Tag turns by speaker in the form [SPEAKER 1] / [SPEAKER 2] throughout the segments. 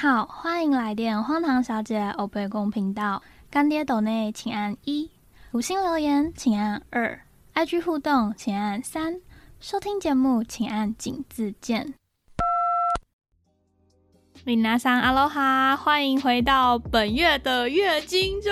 [SPEAKER 1] 好，欢迎来电荒唐小姐欧贝公频道。干爹斗内请按一，五星留言请按二，IG 互动请按三，收听节目请按井字键。米娜桑阿罗哈，欢迎回到本月的月经周。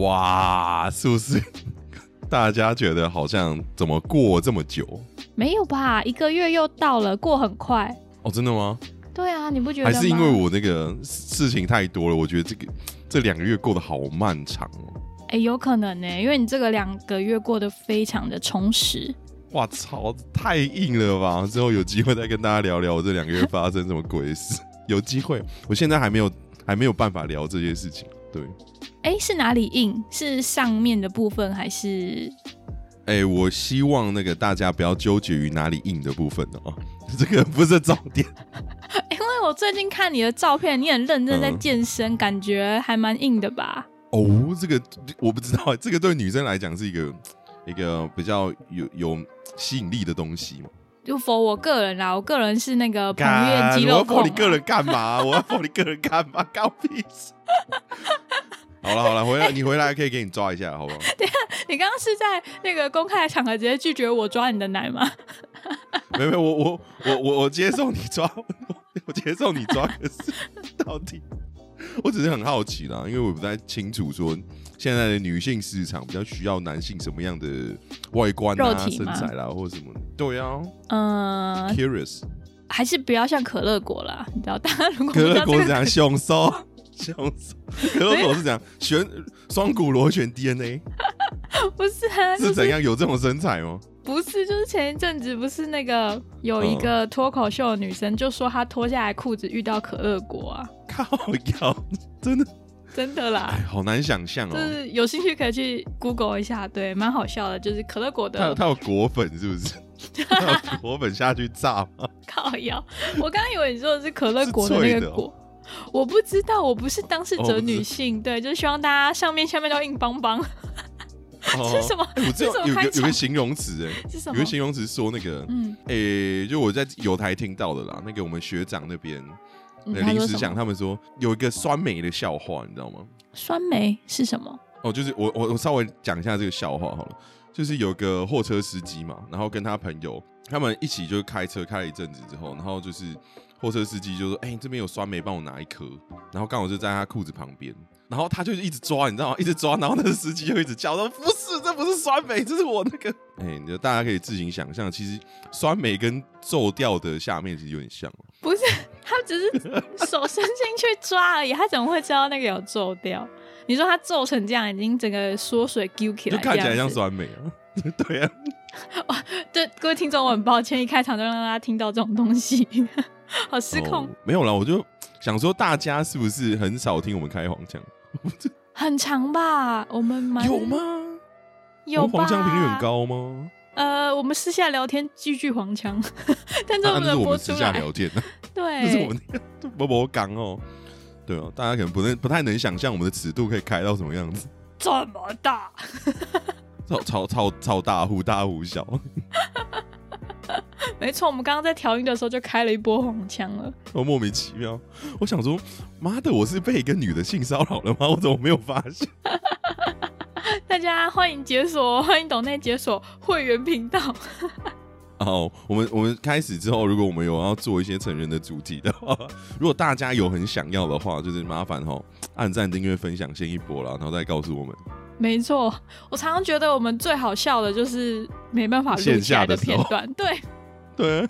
[SPEAKER 2] 哇，是不是 大家觉得好像怎么过这么久？
[SPEAKER 1] 没有吧，一个月又到了，过很快。
[SPEAKER 2] 哦，真的吗？
[SPEAKER 1] 对啊，你不觉得？
[SPEAKER 2] 还是因为我那个事情太多了？我觉得这个这两个月过得好漫长哦。
[SPEAKER 1] 哎，有可能呢，因为你这个两个月过得非常的充实。
[SPEAKER 2] 哇操，太硬了吧！之后有机会再跟大家聊聊我这两个月发生什么鬼事。有机会，我现在还没有还没有办法聊这些事情。对，
[SPEAKER 1] 哎，是哪里硬？是上面的部分还是？
[SPEAKER 2] 哎，我希望那个大家不要纠结于哪里硬的部分哦，这个不是重点。
[SPEAKER 1] 因为我最近看你的照片，你很认真在健身，感觉还蛮硬的吧？
[SPEAKER 2] 哦，这个我不知道，这个对女生来讲是一个一个比较有有吸引力的东西嘛？
[SPEAKER 1] 就否我个人啦，我个人是那个彭越肌肉我
[SPEAKER 2] 否你个人干嘛？我要否你个人干嘛？搞屁事！好了好了，回来你回来可以给你抓一下，好不好？
[SPEAKER 1] 对啊，你刚刚是在那个公开的场合直接拒绝我抓你的奶吗？
[SPEAKER 2] 没没，我我我我我接受你抓，我接受你抓，可是到底，我只是很好奇啦，因为我不太清楚说现在的女性市场比较需要男性什么样的外观啊、身材啦，或者什么？对啊，嗯，curious，
[SPEAKER 1] 还是不要像可乐果啦，你知道？大家如果
[SPEAKER 2] 可乐果是这样凶手。这样子，可乐果是讲旋双股螺旋 DNA，
[SPEAKER 1] 不是啊？
[SPEAKER 2] 是怎样有这种身材吗？
[SPEAKER 1] 不是，就是前一阵子不是那个有一个脱口秀的女生就说她脱下来裤子遇到可乐果啊，
[SPEAKER 2] 靠腰，真的
[SPEAKER 1] 真的啦，
[SPEAKER 2] 好难想象哦。
[SPEAKER 1] 就是有兴趣可以去 Google 一下，对，蛮好笑的，就是可乐果的，
[SPEAKER 2] 他他有果粉是不是？果粉下去炸吗？
[SPEAKER 1] 靠腰，我刚刚以为你说的是可乐果的那个果。我不知道，我不是当事者女性，对，就是希望大家上面下面都硬邦邦。是什么？
[SPEAKER 2] 我知道有个有个形容词，
[SPEAKER 1] 哎？
[SPEAKER 2] 有个形容词说那个，嗯，哎，就我在有台听到的啦。那个我们学长那边临时想，他们说有一个酸梅的笑话，你知道吗？
[SPEAKER 1] 酸梅是什么？
[SPEAKER 2] 哦，就是我我我稍微讲一下这个笑话好了。就是有个货车司机嘛，然后跟他朋友他们一起就开车开了一阵子之后，然后就是。货车司机就说：“哎，这边有酸梅，帮我拿一颗。”然后刚好就在他裤子旁边，然后他就一直抓，你知道吗？一直抓，然后那个司机就一直叫说：“不是，这不是酸梅，这是我那个。”哎，你就大家可以自行想象，其实酸梅跟皱掉的下面其实有点像。
[SPEAKER 1] 不是，他只是手伸进去抓而已，他怎么会知道那个有皱掉？你说他皱成这样，已经整个缩水揪起来，
[SPEAKER 2] 就看起来像酸梅啊？对啊。
[SPEAKER 1] 哇，对各位听众，我很抱歉，一开场就让大家听到这种东西。好失控，
[SPEAKER 2] 没有了。我就想说，大家是不是很少听我们开黄腔？
[SPEAKER 1] 很长吧？我们
[SPEAKER 2] 有吗？
[SPEAKER 1] 有
[SPEAKER 2] 黄腔频率很高吗？
[SPEAKER 1] 呃，我们私下聊天句句黄腔，但
[SPEAKER 2] 这
[SPEAKER 1] 不能播
[SPEAKER 2] 出来。私下聊天呢？
[SPEAKER 1] 对，
[SPEAKER 2] 这是我们波波刚哦。对哦，大家可能不能不太能想象我们的尺度可以开到什么样子。
[SPEAKER 1] 这么大，
[SPEAKER 2] 超超超超大，忽大忽小。
[SPEAKER 1] 没错，我们刚刚在调音的时候就开了一波黄腔了。
[SPEAKER 2] 我莫名其妙，我想说，妈的，我是被一个女的性骚扰了吗？我怎么没有发现？
[SPEAKER 1] 大家欢迎解锁，欢迎董内解锁会员频道。
[SPEAKER 2] 好，我们我们开始之后，如果我们有要做一些成人的主题的话，如果大家有很想要的话，就是麻烦哈，按赞、订阅、分享先一波了，然后再告诉我们。
[SPEAKER 1] 没错，我常常觉得我们最好笑的就是没办法录
[SPEAKER 2] 下来
[SPEAKER 1] 的片段，对。
[SPEAKER 2] 对，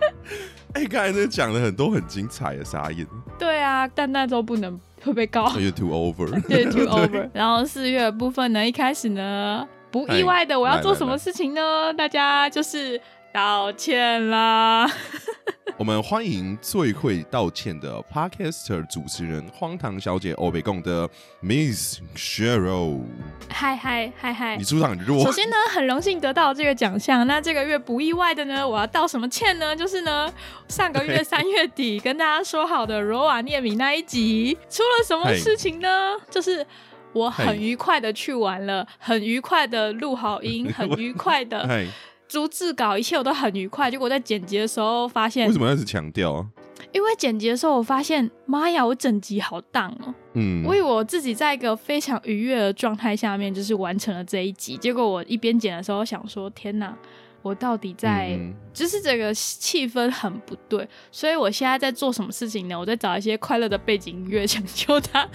[SPEAKER 2] 哎，刚才那讲了很多很精彩的沙眼。
[SPEAKER 1] 对啊，但那都不能会被告。
[SPEAKER 2] o u too over，
[SPEAKER 1] 对，too over。然后四月的部分呢，一开始呢，不意外的，我要做什么事情呢？大家就是道歉啦。
[SPEAKER 2] 我们欢迎最会道歉的 Podcaster 主持人荒唐小姐欧北贡的 Miss Cheryl。
[SPEAKER 1] 嗨嗨嗨嗨！
[SPEAKER 2] 你出场很弱。
[SPEAKER 1] 首先呢，很荣幸得到这个奖项。那这个月不意外的呢，我要道什么歉呢？就是呢，上个月三月底跟大家说好的罗瓦涅米那一集出了什么事情呢？就是我很愉快的去玩了，很愉快的录好音，很愉快的。逐字稿一切我都很愉快，结果在剪辑的时候发现，
[SPEAKER 2] 为什么要一直强调啊？
[SPEAKER 1] 因为剪辑的时候，我发现，妈呀，我整集好荡哦！
[SPEAKER 2] 嗯，
[SPEAKER 1] 我以为我自己在一个非常愉悦的状态下面，就是完成了这一集。结果我一边剪的时候，想说，天哪，我到底在，
[SPEAKER 2] 嗯
[SPEAKER 1] 就是这个气氛很不对。所以我现在在做什么事情呢？我在找一些快乐的背景音乐，抢救它。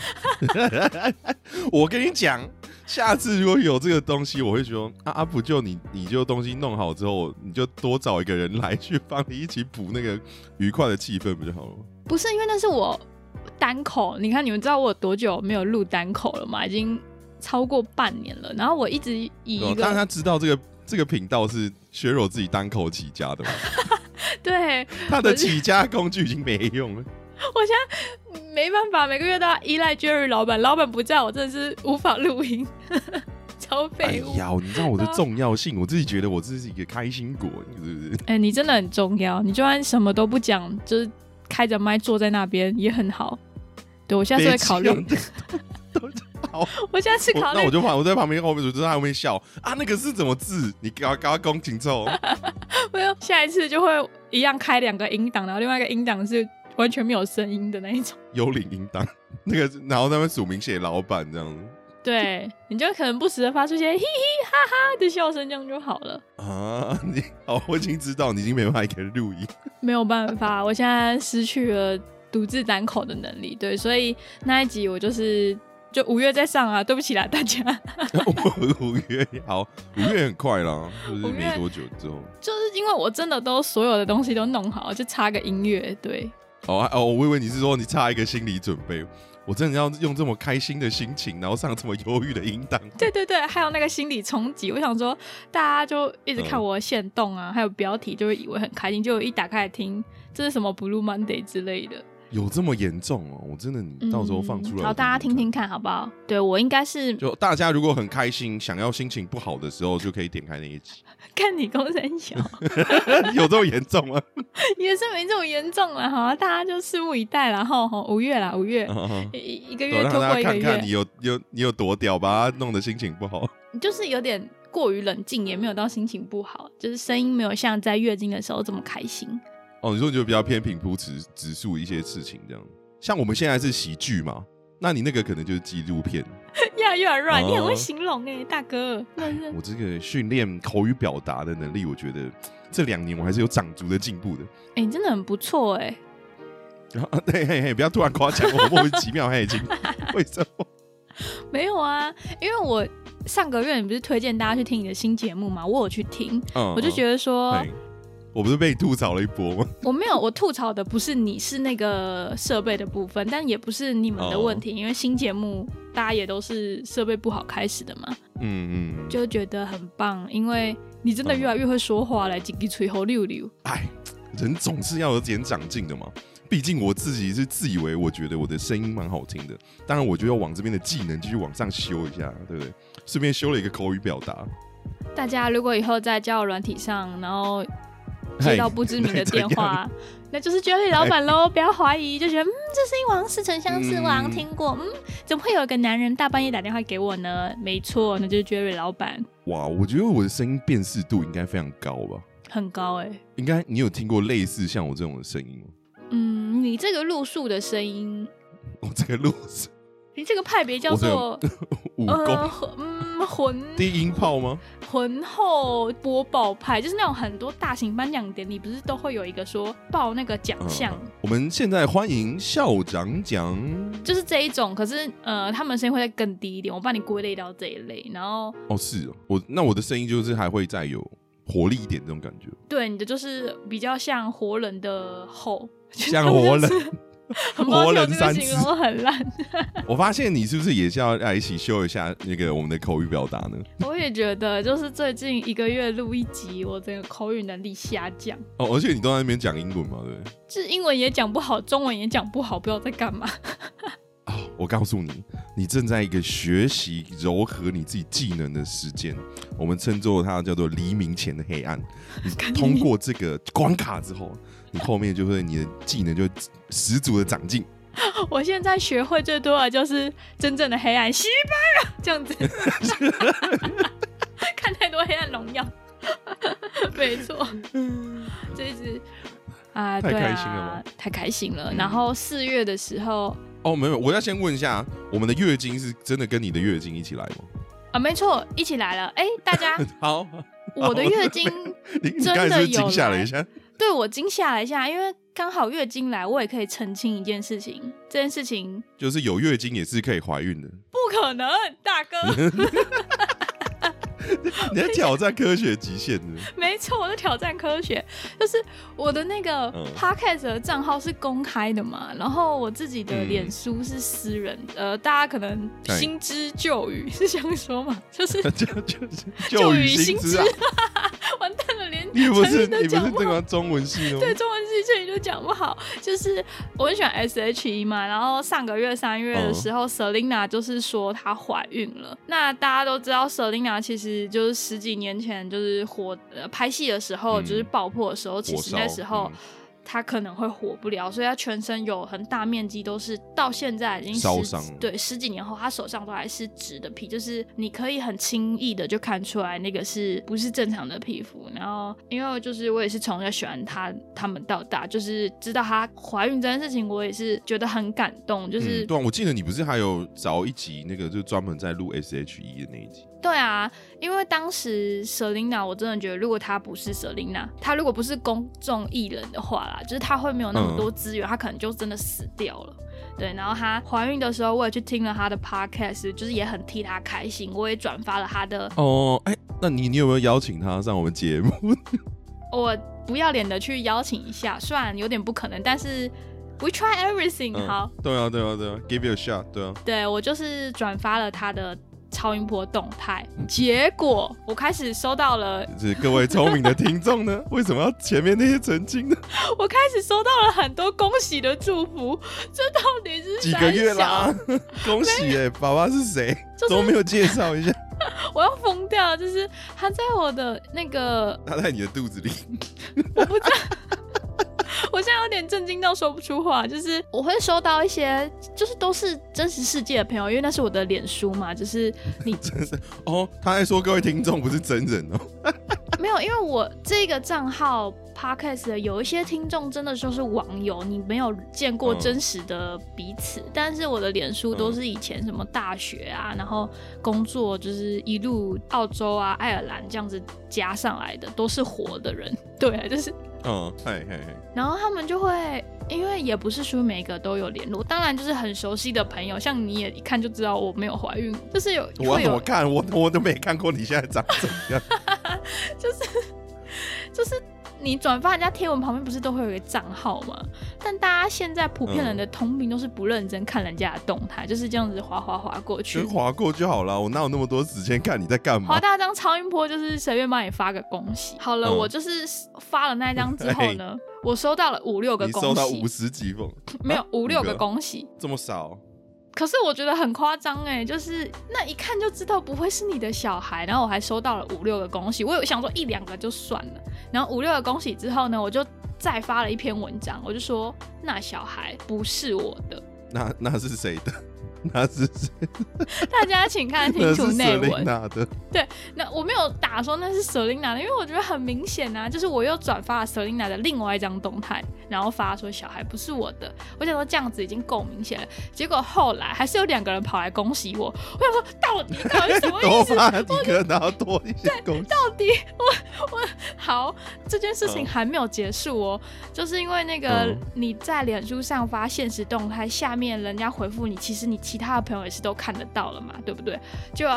[SPEAKER 2] 我跟你讲，下次如果有这个东西，我会说啊阿普就你你就东西弄好之后，你就多找一个人来去帮你一起补那个愉快的气氛不就好了？
[SPEAKER 1] 不是因为那是我单口，你看你们知道我有多久没有录单口了吗？已经超过半年了。然后我一直以一
[SPEAKER 2] 哦但
[SPEAKER 1] 个
[SPEAKER 2] 他知道这个这个频道是削弱自己单口起家的嘛，
[SPEAKER 1] 对
[SPEAKER 2] 他的起家工具已经没用了。
[SPEAKER 1] 我现在没办法，每个月都要依赖 Jerry 老板，老板不在我真的是无法录音，超
[SPEAKER 2] 哎
[SPEAKER 1] 废物。
[SPEAKER 2] 呀，你知道我的重要性，我自己觉得我这是一个开心果，你是不是？
[SPEAKER 1] 哎、你真的很重要，你就算什么都不讲，就是开着麦坐在那边也很好。对我现在是会考虑，我现在是
[SPEAKER 2] 我
[SPEAKER 1] 考虑
[SPEAKER 2] 那我就怕我在旁边后面，我就在后面笑啊，那个是怎么字？你给他给他恭请奏。
[SPEAKER 1] 没有，下一次就会一样开两个音档，然后另外一个音档是完全没有声音的那一种。
[SPEAKER 2] 幽灵音档 那个，然后他们署名写老板这样子
[SPEAKER 1] 对，你就可能不时的发出一些嘻嘻哈哈的笑声，这样就好了。
[SPEAKER 2] 啊，你好，我已经知道你已经没办法给录音，
[SPEAKER 1] 没有办法，我现在失去了独自单口的能力。对，所以那一集我就是就五月再上啊，对不起啦大家。
[SPEAKER 2] 五月好，五月很快啦，就是没多久之后。
[SPEAKER 1] 就是因为我真的都所有的东西都弄好，就差个音乐。对，
[SPEAKER 2] 哦啊哦，我以为你是说你差一个心理准备，我真的要用这么开心的心情，然后上这么忧郁的音档。
[SPEAKER 1] 对对对，还有那个心理冲击，我想说大家就一直看我的线动啊，还有标题，就会以为很开心，就一打开来听，这是什么 Blue Monday 之类的。
[SPEAKER 2] 有这么严重哦？我真的，你到时候放出来、
[SPEAKER 1] 嗯好，大家听听。看好不好？对我应该是
[SPEAKER 2] 就大家如果很开心，想要心情不好的时候，就可以点开那一集。
[SPEAKER 1] 看你公三小，
[SPEAKER 2] 有这么严重吗？
[SPEAKER 1] 也是没这么严重了，好，大家就拭目以待然后，哈，五月啦，五月，一一个月
[SPEAKER 2] 让大
[SPEAKER 1] 拖过一个月
[SPEAKER 2] 家看看你，有有你有多屌，把它弄得心情不好。
[SPEAKER 1] 就是有点过于冷静，也没有到心情不好，就是声音没有像在月经的时候这么开心。
[SPEAKER 2] 哦，你说你就比较偏平铺直直述一些事情这样。像我们现在是喜剧嘛，那你那个可能就是纪录片。
[SPEAKER 1] 越来越软，你很会
[SPEAKER 2] 哦
[SPEAKER 1] 形容哎、大哥，
[SPEAKER 2] 我这个训练口语表达的能力，我觉得这两年我还是有长足的进步的。
[SPEAKER 1] 哎、你真的很不错哎、
[SPEAKER 2] 然后，嘿嘿嘿，不要突然夸奖我，莫名其妙，他已经 为什么？
[SPEAKER 1] 没有啊，因为我上个月你不是推荐大家去听你的新节目嘛，我有去听，
[SPEAKER 2] 嗯
[SPEAKER 1] 我就觉
[SPEAKER 2] 得，
[SPEAKER 1] 得说，
[SPEAKER 2] 嘿我不是被吐槽了一波吗？
[SPEAKER 1] 我没有，我吐槽的不是你是那个设备的部分，但也不是你们的问题，因为新节目大家也都是设备不好开始的嘛，
[SPEAKER 2] 嗯嗯，
[SPEAKER 1] 就觉得很棒，因为你真的越来越会说话了，几滴吹喉溜溜。
[SPEAKER 2] 哎，人总是要有点长进的嘛。毕竟我自己是自以为我觉得我的声音蛮好听的，当然我就要往这边的技能继续往上修一下，对不对？顺便修了一个口语表达。
[SPEAKER 1] 大家如果以后在交友软体上，然后接到不知名的电话，那就是 Jerry 老板喽，不要怀疑，就觉得嗯，这声音我好像似曾相识，
[SPEAKER 2] 嗯
[SPEAKER 1] 我好像听过，嗯，怎么会有一个男人大半夜打电话给我呢？没错，那就是 Jerry 老板，
[SPEAKER 2] 哇，我觉得我的声音辨识度应该非常高吧？
[SPEAKER 1] 很高哎、
[SPEAKER 2] 应该你有听过类似像我这种的声音吗？
[SPEAKER 1] 嗯，你这个路数的声音，
[SPEAKER 2] 我这个路是
[SPEAKER 1] 你这个派别叫做
[SPEAKER 2] 武
[SPEAKER 1] 呃
[SPEAKER 2] 功
[SPEAKER 1] 混嗯浑
[SPEAKER 2] 低音炮吗？
[SPEAKER 1] 浑厚播报派，就是那种很多大型颁奖典礼不是都会有一个说报那个奖项。
[SPEAKER 2] 嗯我们现在欢迎校长奖。
[SPEAKER 1] 就是这一种，可是呃，他们声音会再更低一点，我帮你归类到这一类。然后
[SPEAKER 2] 哦，是哦，我那我的声音就是还会再有活力一点这种感觉，
[SPEAKER 1] 对你的就是比较像活人的吼，
[SPEAKER 2] 像活人。
[SPEAKER 1] 我这个
[SPEAKER 2] 人三
[SPEAKER 1] 次很烂。
[SPEAKER 2] 我发现你是不是也是要来一起修一下那个我们的口语表达呢？
[SPEAKER 1] 我也觉得，就是最近一个月录一集，我这个口语能力下降，
[SPEAKER 2] 哦，而且你都在那边讲英文嘛，对不对？
[SPEAKER 1] 就是英文也讲不好，中文也讲不好，不知道在干嘛。
[SPEAKER 2] 哦，我告诉你，你正在一个学习柔和你自己技能的时间，我们称作它叫做黎明前的黑暗。你通过这个关卡之后，你后面就会你的技能就十足的长进。
[SPEAKER 1] 我现在学会最多的就是真正的黑暗，西班牙这样子，看太多黑暗荣耀，没错，这一直啊，
[SPEAKER 2] 太
[SPEAKER 1] 对
[SPEAKER 2] 开心了
[SPEAKER 1] 太开心了。
[SPEAKER 2] 嗯
[SPEAKER 1] 然后四月的时候
[SPEAKER 2] 哦，没有，我要先问一下，我们的月经是真的跟你的月经一起来吗？
[SPEAKER 1] 啊，没错，一起来了。哎，大家，
[SPEAKER 2] 好，
[SPEAKER 1] 我的月经真的有
[SPEAKER 2] 惊吓了一下？
[SPEAKER 1] 对我惊吓了一下，因为刚好月经来，我也可以澄清一件事情，这件事情
[SPEAKER 2] 就是有月经也是可以怀孕的，
[SPEAKER 1] 不可能，大哥。
[SPEAKER 2] 你在挑战科学极限的。
[SPEAKER 1] 没错，我在挑战科学，就是我的那个
[SPEAKER 2] 嗯
[SPEAKER 1] podcast 的账号是公开的嘛，然后我自己的
[SPEAKER 2] 嗯
[SPEAKER 1] 脸书是私人的，呃，大家可能新知旧语是这样说嘛，就是旧
[SPEAKER 2] 语
[SPEAKER 1] 语新知！完蛋了，连
[SPEAKER 2] 你不
[SPEAKER 1] 都
[SPEAKER 2] 你不是这
[SPEAKER 1] 讲不好
[SPEAKER 2] 个中文系的吗？
[SPEAKER 1] 对中文系成语都讲不好，就是我很喜欢 S H E 嘛，然后上个月三月的时候、s e l i n a 就是说她怀孕了。那大家都知道，Selina 其实就是十几年前就是火呃拍戏的时候，
[SPEAKER 2] 嗯
[SPEAKER 1] 就是爆破的时候，其实那时候。
[SPEAKER 2] 嗯
[SPEAKER 1] 她可能会火不了，所以他全身有很大面积都是到现在已经十
[SPEAKER 2] 烧伤
[SPEAKER 1] 对十几年后，他手上都还是直的皮，就是你可以很轻易的就看出来那个是不是正常的皮肤。然后因为就是我也是从小喜欢他他们到大，就是知道她怀孕这件事情，我也是觉得很感动，就是、
[SPEAKER 2] 嗯对啊，我记得你不是还有找一集那个就专门在录 S H E 的那一集，
[SPEAKER 1] 对啊，因为当时 Selina，我真的觉得，如果她不是 Selina，她如果不是公众艺人的话啦，就是她会没有那么多资源，她可能就真的死掉了。对，然后她怀孕的时候，我也去听了她的 podcast，就是也很替她开心，我也转发了她的，
[SPEAKER 2] 哦，哎，那你你有没有邀请她上我们节目？
[SPEAKER 1] 我不要脸的去邀请一下，虽然有点不可能，但是 we try everything、
[SPEAKER 2] 嗯
[SPEAKER 1] 好，
[SPEAKER 2] 对啊，对啊，对啊，give you a shot，对啊，
[SPEAKER 1] 对我就是转发了她的超音波动态，结果我开始收到了
[SPEAKER 2] 是各位聪明的听众呢，为什么要前面那些澄清呢？
[SPEAKER 1] 我开始收到了很多恭喜的祝福，这到底是
[SPEAKER 2] 几个月啦，恭喜哎，爸爸是谁？
[SPEAKER 1] 就是
[SPEAKER 2] 怎么没有介绍一下？
[SPEAKER 1] 我要疯掉！就是他在我的那个，
[SPEAKER 2] 他在你的肚子里，
[SPEAKER 1] 我不知道，我现在有点震惊到说不出话。就是我会收到一些，就是都是真实世界的朋友，因为那是我的脸书嘛，就是你
[SPEAKER 2] 真是哦。他还说各位听众不是真人哦，
[SPEAKER 1] 没有，因为我这个账号 podcast 的有一些听众真的就是网友，你没有见过
[SPEAKER 2] 嗯
[SPEAKER 1] 真实的彼此，但是我的脸书都是以前什么大学啊，然后工作就是一路澳洲啊、爱尔兰这样子加上来的，都是活的人，对啊，就是，
[SPEAKER 2] 嗯，嘿嘿嘿，
[SPEAKER 1] 然后他们就会。因为也不是说每个都有联络，当然就是很熟悉的朋友，像你也一看就知道我没有怀孕，就是有
[SPEAKER 2] 我怎么看？我我都没看过你现在长怎样。
[SPEAKER 1] 就是 就是你转发人家贴文旁边不是都会有一个账号吗？但大家现在普遍人的通病都是不认真看人家的动态，就是这样子划划划过去
[SPEAKER 2] 就。划过就好了，我哪有那么多时间看你在干嘛
[SPEAKER 1] 滑？大张超音波就是随便帮你发个恭喜。好了，
[SPEAKER 2] 嗯
[SPEAKER 1] 我就是发了那一张之后呢，我收到了五六个恭喜
[SPEAKER 2] 收到五，十几封，
[SPEAKER 1] 没有
[SPEAKER 2] 啊
[SPEAKER 1] 五六个
[SPEAKER 2] 个
[SPEAKER 1] 恭喜。
[SPEAKER 2] 这么少？
[SPEAKER 1] 可是我觉得很夸张哎，就是那一看就知道不会是你的小孩，然后我还收到了五六个恭喜，我有想说一两个就算了，然后五六个恭喜之后呢，我就再发了一篇文章，我就说那小孩不是我的，
[SPEAKER 2] 那那是谁的？那是谁？
[SPEAKER 1] 大家请看清楚内文。
[SPEAKER 2] 的。
[SPEAKER 1] 那我没有打说那是 Selina 的，因为我觉得很明显啊，就是我又转发了 Selina 的另外一张动态，然后发说小孩不是我的，我想说这样子已经够明显了。结果后来还是有两个人跑来恭喜我，我想说到底到底 什么
[SPEAKER 2] 多
[SPEAKER 1] 意思？
[SPEAKER 2] 发几个，然后多一些恭喜。
[SPEAKER 1] 到底我我好，这件事情
[SPEAKER 2] 嗯
[SPEAKER 1] 还没有结束哦，就是因为那个
[SPEAKER 2] 嗯
[SPEAKER 1] 你在脸书上发现实动态，下面人家回复你，其实你其他的朋友也是都看得到了嘛，对不对？就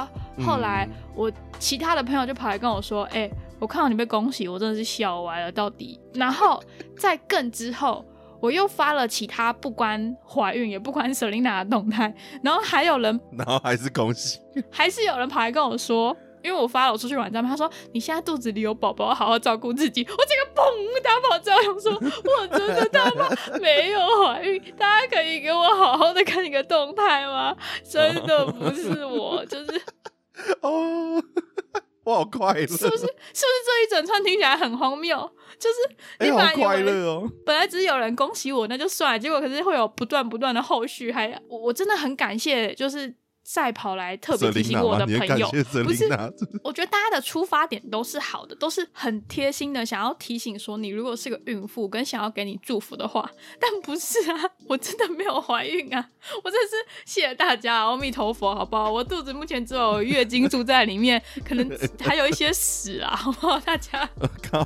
[SPEAKER 1] 后来
[SPEAKER 2] 嗯
[SPEAKER 1] 我其他的朋友就跑来跟我说，哎、我看到你被恭喜，我真的是笑歪了，到底。然后在更之后。我又发了其他不关怀孕也不关 Selina 的动态，然后还有人
[SPEAKER 2] 然后还是恭喜。
[SPEAKER 1] 还是有人跑来跟我说，因为我发了我出去玩知道吗，他说你现在肚子里有宝宝，好好照顾自己。我这个砰打跑照，想说我真的他妈没有怀孕，大家可以给我好好的看一个动态吗？真的不是我，就是
[SPEAKER 2] 哦，我好快乐，
[SPEAKER 1] 是不是？是不是这一整串听起来很荒谬？就是
[SPEAKER 2] 哎、
[SPEAKER 1] 你本来有人
[SPEAKER 2] 乐哦。
[SPEAKER 1] 本来只是有人恭喜我，那就算了。结果可是会有不断不断的后续，还我我真的很感谢，就是再跑来特别提醒我的朋友，不是，我觉得大家的出发点都是好的，都是很贴心的，想要提醒说你如果是个孕妇，跟想要给你祝福的话，但不是啊，我真的没有怀孕啊，我真是谢谢大家，阿弥陀佛，好不好？我肚子目前只有月经住在里面，可能还有一些屎啊，好不好？大家，
[SPEAKER 2] 靠，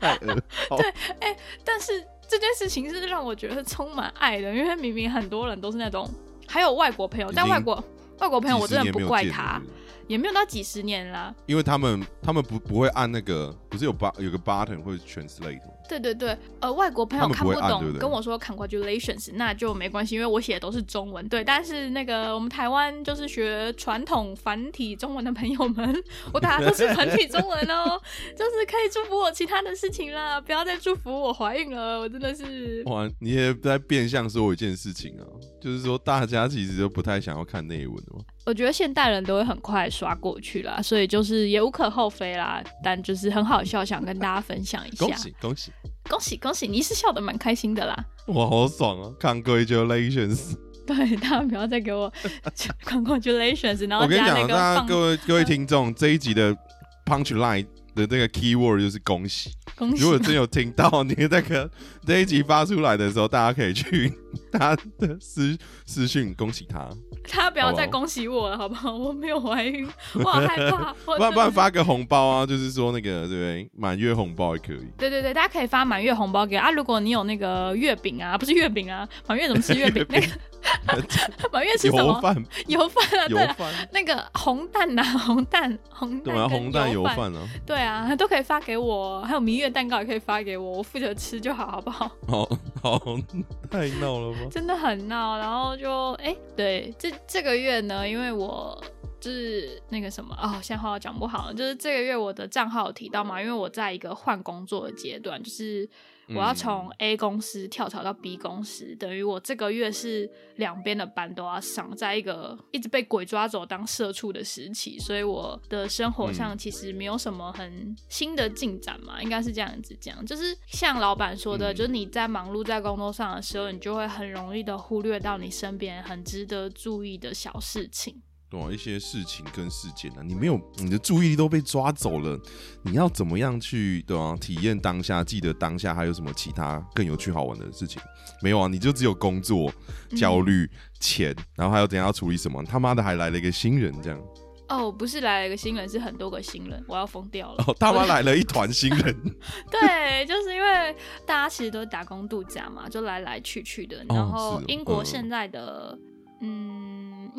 [SPEAKER 2] 太恶
[SPEAKER 1] 对，哎，但是这件事情是让我觉得充满爱的，因为明明很多人都是那种。还有外国朋友，但外国外国朋友我真的不怪他，也没有到几十年了。
[SPEAKER 2] 因为他们他们不不会按那个，不是有八有个 button 会 translate。
[SPEAKER 1] 对对对，呃，外国朋友看不懂，跟我说 congratulations，那就没关系，因为我写的都是中文。对，但是那个我们台湾就是学传统繁体中文的朋友们，我打的都是繁体中文哦，就是可以祝福我其他的事情啦，不要再祝福我怀孕了，我真的是。
[SPEAKER 2] 哇，你也在变相说我一件事情啊，就是说大家其实都不太想要看内文的嘛。
[SPEAKER 1] 我觉得现代人都会很快刷过去啦，所以就是也无可厚非啦。但就是很好笑，想跟大家分享一下。
[SPEAKER 2] 恭喜恭喜
[SPEAKER 1] 恭喜恭喜！你是笑得蛮开心的啦。
[SPEAKER 2] 哇，好爽啊！Congratulations！
[SPEAKER 1] 对，大家不要再给我 Congratulations，然后
[SPEAKER 2] 我跟你讲，大家各位各位听众，这一集的 Punch Line 的那个 Keyword 就是恭喜。
[SPEAKER 1] 恭喜！
[SPEAKER 2] 如果真有听到你那个 这一集发出来的时候，大家可以去他的私私讯恭喜他。
[SPEAKER 1] 他不要再恭喜我了，好不好？我没有怀孕，我好害怕。不
[SPEAKER 2] 然不然发个红包啊，就是说那个对不对？满月红包也可以。
[SPEAKER 1] 对对对，大家可以发满月红包给啊。如果你有那个月饼啊，不是月饼啊，满月怎么吃月饼？那个 满月吃什么？
[SPEAKER 2] 油饭。
[SPEAKER 1] 油饭啊，对
[SPEAKER 2] 啊。
[SPEAKER 1] 那个红蛋呐，红蛋，红蛋。对
[SPEAKER 2] 啊，红蛋油饭啊。
[SPEAKER 1] 对啊，都可以发给我。还有明月蛋糕也可以发给我，我负责吃就好，好不好？
[SPEAKER 2] 好好，太闹了吗？
[SPEAKER 1] 真的很闹。然后就哎，对这。这个月呢，因为我就是那个什么哦，现在话讲不好，就是这个月我的账号有提到嘛，因为我在一个换工作的阶段，就是我要从 A 公司跳槽到 B 公司，等于我这个月是两边的班都要上，在一个一直被鬼抓走当社畜的时期，所以我的生活上其实没有什么很新的进展嘛，应该是这样子讲，就是像老板说的，就是你在忙碌在工作上的时候，你就会很容易的忽略到你身边很值得注意的小事情。
[SPEAKER 2] 对啊，一些事情跟事件啊，你没有，你的注意力都被抓走了，你要怎么样去对啊？体验当下，记得当下还有什么其他更有趣好玩的事情？没有啊，你就只有工作、焦虑、钱，然后还有等下要处理什么？他妈的还来了一个新人，这样？
[SPEAKER 1] 哦，不是来了一个新人，是很多个新人，我要疯掉了！
[SPEAKER 2] 哦，他妈来了一团新人。
[SPEAKER 1] 对，就是因为大家其实都是打工度假嘛，就来来去去的。然后英国现在的，嗯。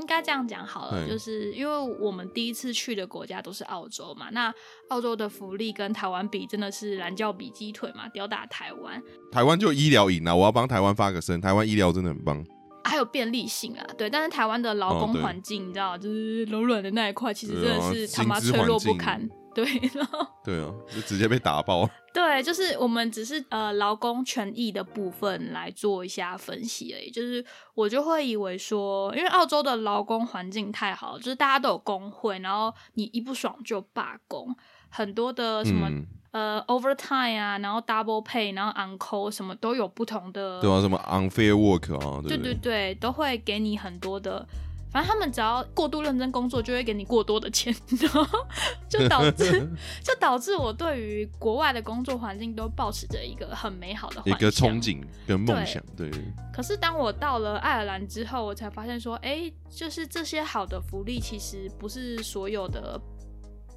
[SPEAKER 1] 应该这样讲好了，就是因为我们第一次去的国家都是澳洲嘛，那澳洲的福利跟台湾比真的是蓝教比鸡腿嘛，吊打台湾。
[SPEAKER 2] 台湾就医疗赢了，我要帮台湾发个声，台湾医疗真的很棒，
[SPEAKER 1] 还有便利性啊，对。但是台湾的劳工环境，你知道，就是柔软的那一块，其实真的是他妈脆弱不堪。对，然后
[SPEAKER 2] 对啊，就直接被打爆。
[SPEAKER 1] 对，就是我们只是呃劳工权益的部分来做一下分析而已。就是我就会以为说，因为澳洲的劳工环境太好，就是大家都有工会，然后你一不爽就罢工，很多的什么呃 overtime 啊，然后 double pay，然后 on call 什么都有不同的。
[SPEAKER 2] 对啊，什么 unfair work 啊，
[SPEAKER 1] 对
[SPEAKER 2] 对
[SPEAKER 1] 对，都会给你很多的。反正他们只要过度认真工作，就会给你过多的钱，就导致 就导致我对于国外的工作环境都保持着一个很美好的
[SPEAKER 2] 一个憧憬跟梦想。对。
[SPEAKER 1] 可是当我到了爱尔兰之后，我才发现说，哎，就是这些好的福利其实不是所有的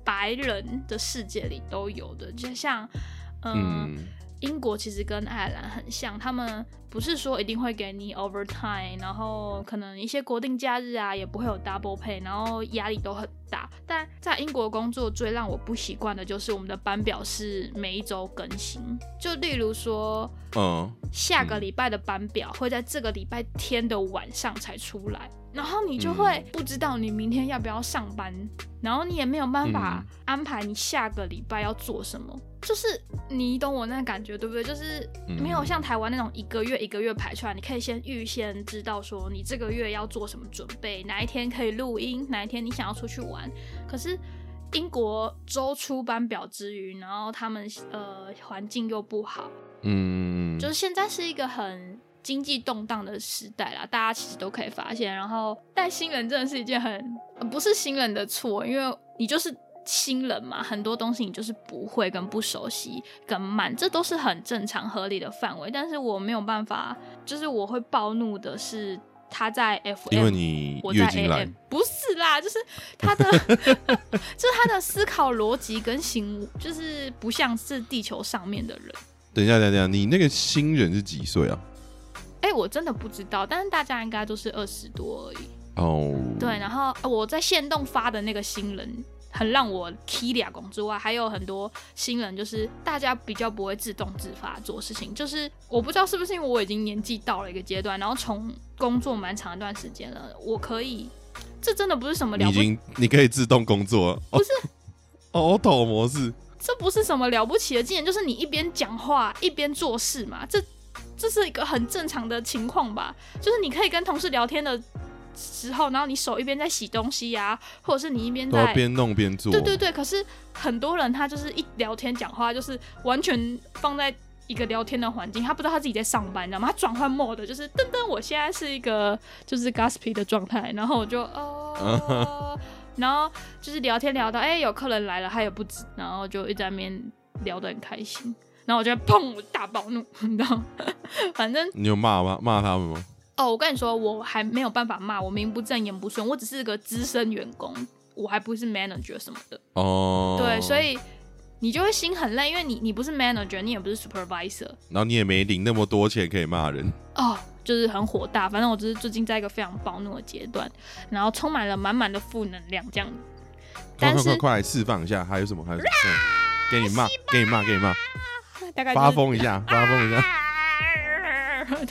[SPEAKER 1] 白人的世界里都有的，就像嗯。英国其实跟爱尔兰很像，他们不是说一定会给你 overtime，然后可能一些国定假日啊也不会有 double pay，然后压力都很大。但在英国工作最让我不习惯的就是我们的班表是每一周更新，就例如说，嗯，下个礼拜的班表会在这个礼拜天的晚上才出来。然后你就会不知道你明天要不要上班，然后你也没有办法安排你下个礼拜要做什么，就是你懂我那感觉对不对？就是没有像台湾那种一个月一个月排出来，你可以先预先知道说你这个月要做什么准备，哪一天可以录音，哪一天你想要出去玩。可是英国周出班表之余，然后他们呃环境又不好，嗯，就是现在是一个很。经济动荡的时代啦，大家其实都可以发现。然后带新人真的是一件很呃不是新人的错，因为你就是新人嘛，很多东西你就是不会跟不熟悉跟慢，这都是很正常合理的范围。但是我没有办法，就是我会暴怒的是他在 F，
[SPEAKER 2] 因为你
[SPEAKER 1] 我在
[SPEAKER 2] 月经来
[SPEAKER 1] AM，，不是啦，就是他的，就是他的思考逻辑跟行，就是不像是地球上面的人。
[SPEAKER 2] 等一下，等一下，你那个新人是几岁啊？
[SPEAKER 1] 哎、我真的不知道，但是大家应该都是二十多而已。
[SPEAKER 2] 哦，
[SPEAKER 1] 对，然后呃我在线动发的那个新人，很让我 k 俩工之外，还有很多新人，就是大家比较不会自动自发做事情。就是我不知道是不是因为我已经年纪到了一个阶段，然后从工作蛮长一段时间了，我可以，这真的不是什么了不
[SPEAKER 2] 起已经你可以自动工作了，不
[SPEAKER 1] 是
[SPEAKER 2] auto 模式，
[SPEAKER 1] 这不是什么了不起的技能，就是你一边讲话一边做事嘛，这这是一个很正常的情况吧？就是你可以跟同事聊天的时候，然后你手一边在洗东西呀、或者是你一边在。
[SPEAKER 2] 边弄边做。
[SPEAKER 1] 对对对，可是很多人他就是一聊天讲话，就是完全放在一个聊天的环境，他不知道他自己在上班，你知道吗？他转换 mode 就是噔噔，我现在是一个就是 gossipy 的状态，然后我就哦，然后就是聊天聊到哎、有客人来了，他也不知，然后就一直在那边聊得很开心，然后我就砰，我大暴怒，你知道吗？反正
[SPEAKER 2] 你有骂吗？骂他们吗？
[SPEAKER 1] 哦，我跟你说，我还没有办法骂，我名不正言不顺，我只是个资深员工，我还不是 manager 什么的。
[SPEAKER 2] 哦，
[SPEAKER 1] 对，所以你就会心很累，因为你你不是 manager，你也不是 supervisor，
[SPEAKER 2] 然后你也没领那么多钱可以骂人，
[SPEAKER 1] 哦，就是很火大。反正我只是最近在一个非常暴怒的阶段，然后充满了满满的负能量这样。
[SPEAKER 2] 快
[SPEAKER 1] 但是
[SPEAKER 2] 快快快来释放一下，还有什么？还有什么？嗯给你骂，给你骂，给你骂，
[SPEAKER 1] 大概、就是、
[SPEAKER 2] 发疯一下，发疯一下。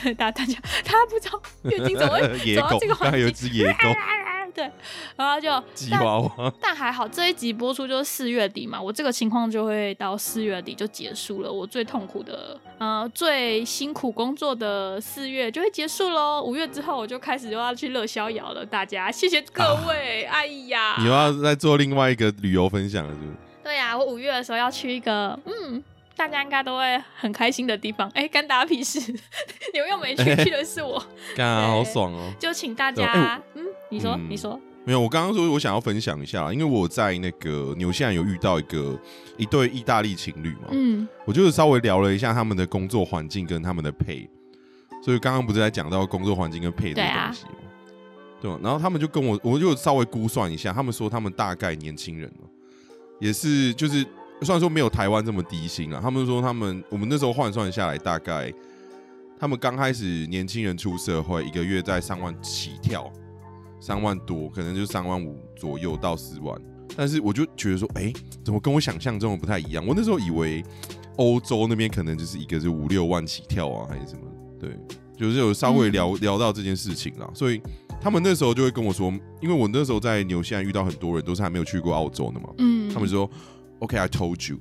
[SPEAKER 1] 对，大大家他不知道月经怎么 会走到这个，环
[SPEAKER 2] 刚才有只野狗，
[SPEAKER 1] 对，然后就
[SPEAKER 2] 吉娃娃。
[SPEAKER 1] 但还好，这一集播出就是四月底嘛，我这个情况就会到四月底就结束了。我最痛苦的，呃，最辛苦工作的四月就会结束喽。五月之后我就开始又要去乐逍遥了，大家谢谢各位。哎呀，
[SPEAKER 2] 你又要再做另外一个旅游分享了，是不是？
[SPEAKER 1] 对呀、我五月的时候要去一个，嗯。大家应该都会很开心的地方，哎、干打屁事！你们又没去，去的是我，
[SPEAKER 2] 干啊，好爽哦！
[SPEAKER 1] 就请大家，嗯，你说，
[SPEAKER 2] 嗯
[SPEAKER 1] 你说，
[SPEAKER 2] 没有，我刚刚说我想要分享一下，因为我在那个纽西兰有遇到一个一对意大利情侣嘛，
[SPEAKER 1] 嗯
[SPEAKER 2] 我就是稍微聊了一下他们的工作环境跟他们的配，所以刚刚不是在讲到工作环境跟配这个
[SPEAKER 1] 对啊
[SPEAKER 2] 东西吗？对吧？然后他们就跟我，我就稍微估算一下，他们说他们大概年轻人哦也是就是虽然说没有台湾这么低薪啊，他们说他们我们那时候换算下来，大概他们刚开始年轻人出社会，一个月在三万起跳，三万多，可能就三万五左右到四万。但是我就觉得说，哎、怎么跟我想象中的不太一样？我那时候以为欧洲那边可能就是一个是五六万起跳啊，还是什么？对，就是有稍微聊、聊到这件事情啦。所以他们那时候就会跟我说，因为我那时候在纽西兰遇到很多人都是还没有去过澳洲的嘛，
[SPEAKER 1] 嗯，
[SPEAKER 2] 他们说 ，OK，I、told you,